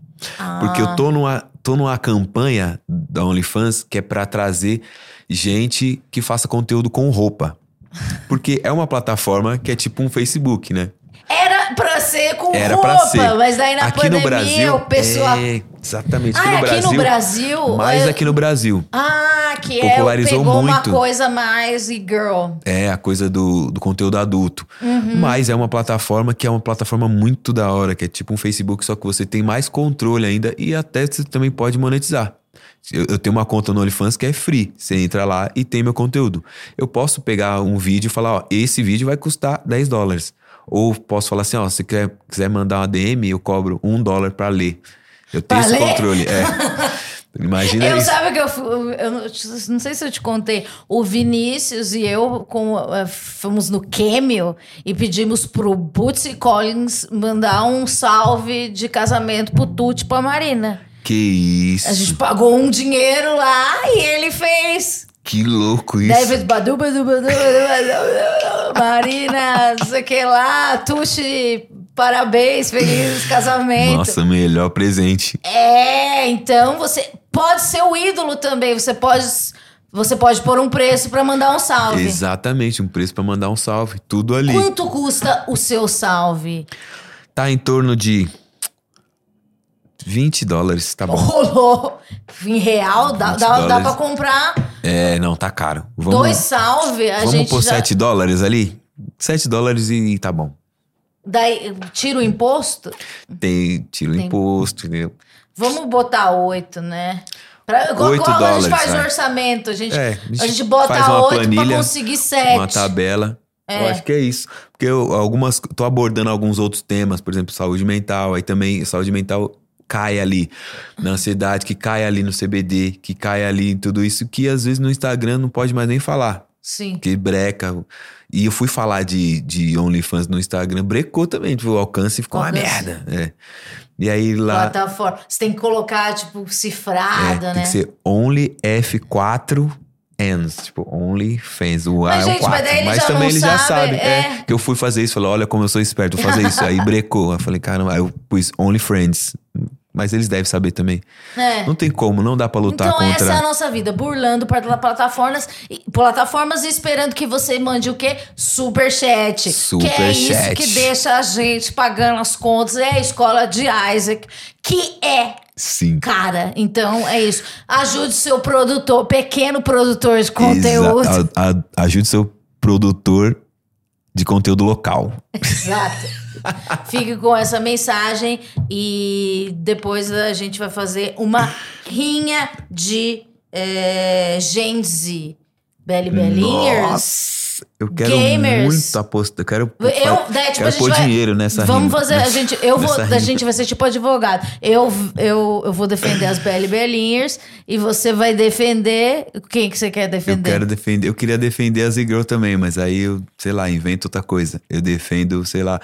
Porque Ah. eu tô numa, tô numa campanha da OnlyFans que é pra trazer gente que faça conteúdo com roupa. Porque é uma plataforma que é tipo um Facebook, né? Era pra ser com Era roupa, ser. mas daí na aqui pandemia no Brasil, o pessoal. É, exatamente. Ah, Aqui no aqui Brasil. no Brasil. Mais é- aqui no Brasil. Ah, que é, Popularizou pegou uma muito. coisa mais e girl. É a coisa do, do conteúdo adulto. Uhum. Mas é uma plataforma que é uma plataforma muito da hora, que é tipo um Facebook, só que você tem mais controle ainda e até você também pode monetizar. Eu, eu tenho uma conta no OnlyFans que é free. Você entra lá e tem meu conteúdo. Eu posso pegar um vídeo e falar, ó, esse vídeo vai custar 10 dólares. Ou posso falar assim, ó, se quer, quiser mandar uma DM, eu cobro um dólar pra ler. Eu tenho Pra esse ler? controle. É. Imagina Eu isso. sabe que eu, eu não, não sei se eu te contei. O Vinícius e eu com, eh, fomos no Cameo e pedimos pro Bootsy Collins mandar um salve de casamento pro Tuti pra Marina. Que isso. A gente pagou um dinheiro lá e ele fez. Que louco isso. David Badu, Badu, Badu, Badu, Badu, Marina, não sei o que lá, Tuxi, parabéns, feliz casamento. Nossa, melhor presente. É, então você pode ser o ídolo também, você pode, você pode pôr um preço pra mandar um salve. Exatamente, um preço pra mandar um salve. Tudo ali. Quanto custa o seu salve? Tá em torno de 20 dólares, tá bom. Rolou em real, dá, 20 dá, dá pra comprar É, não, tá caro. Vamos, dois salve. A vamos gente pôr já, 7 dólares ali? 7 dólares e tá bom. daí tira o imposto? Tem, tira o Tem. imposto, entendeu? Vamos botar oito, né? Pra, igual, igual a gente dólares, faz o orçamento, a gente, É, a gente bota faz uma oito pra planilha, conseguir sete. Uma tabela. Eu É. acho que é isso. Porque eu algumas, tô abordando alguns outros temas, por exemplo, saúde mental. Aí também, saúde mental cai ali na ansiedade, que cai ali no CBD, que cai ali em tudo isso, que às vezes no Instagram não pode mais nem falar. Sim. Que breca. E eu fui falar de, de OnlyFans no Instagram, brecou também. Tipo, o alcance ficou uma Alcance. merda. É. E aí lá. Plataforma. Você tem que colocar, tipo, é, cifrado, tem né? que ser Only F4 Ns. Tipo, Only Fans. O A Mas, é um gente, mas 4. daí ele Mas também ele já sabe, é. É. Que eu fui fazer isso. Falei, olha como eu sou esperto, vou fazer isso. Aí brecou. Eu falei, caramba. Aí eu pus Only Friends. Mas eles devem saber também. É. Não tem como, não dá pra lutar Então contra. essa é a nossa vida, burlando para plataformas, e- plataformas e esperando que você mande o quê? Superchat. Que é isso Superchat. que deixa a gente pagando as contas. É a escola de Isaac, que é Sim. cara. Então é isso. Ajude seu produtor, pequeno produtor de conteúdo. Exa- a- a- ajude seu produtor de conteúdo local. Exato. Fique com essa mensagem e depois a gente vai fazer uma rinha de é, Gen Z. Belly Bellingers. Eu quero Gamers. muito apostar. Eu quero, Eu, daí, tipo, quero a pôr vai, dinheiro nessa Vamos rima, fazer, a nessa- gente, eu vou, a gente vai ser tipo advogado. Eu, eu, eu vou defender as Belly Bellingers e você vai defender quem que você quer Eu defender? quero defender. Eu queria defender as e-girl também, mas aí eu, sei lá, invento outra coisa. Eu defendo, sei lá,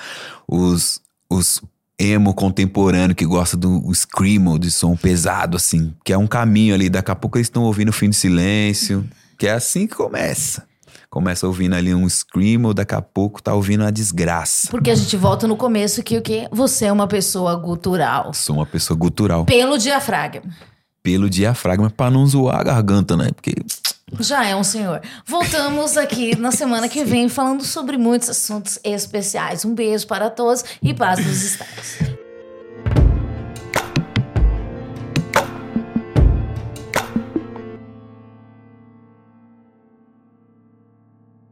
os, os emo contemporâneo que gosta do screamo, de som pesado, assim. Que é um caminho ali. Daqui a pouco eles estão ouvindo o fim do silêncio. Que é assim que começa. Começa ouvindo ali um scream ou daqui a pouco tá ouvindo a desgraça. Porque a gente volta no começo que o quê? Você é uma pessoa gutural. Sou uma pessoa gutural. Pelo diafragma. Pelo diafragma pra não zoar a garganta, né? Porque Já é um senhor. Voltamos aqui na semana que vem falando sobre muitos assuntos especiais. Um beijo para todos e paz nos estados.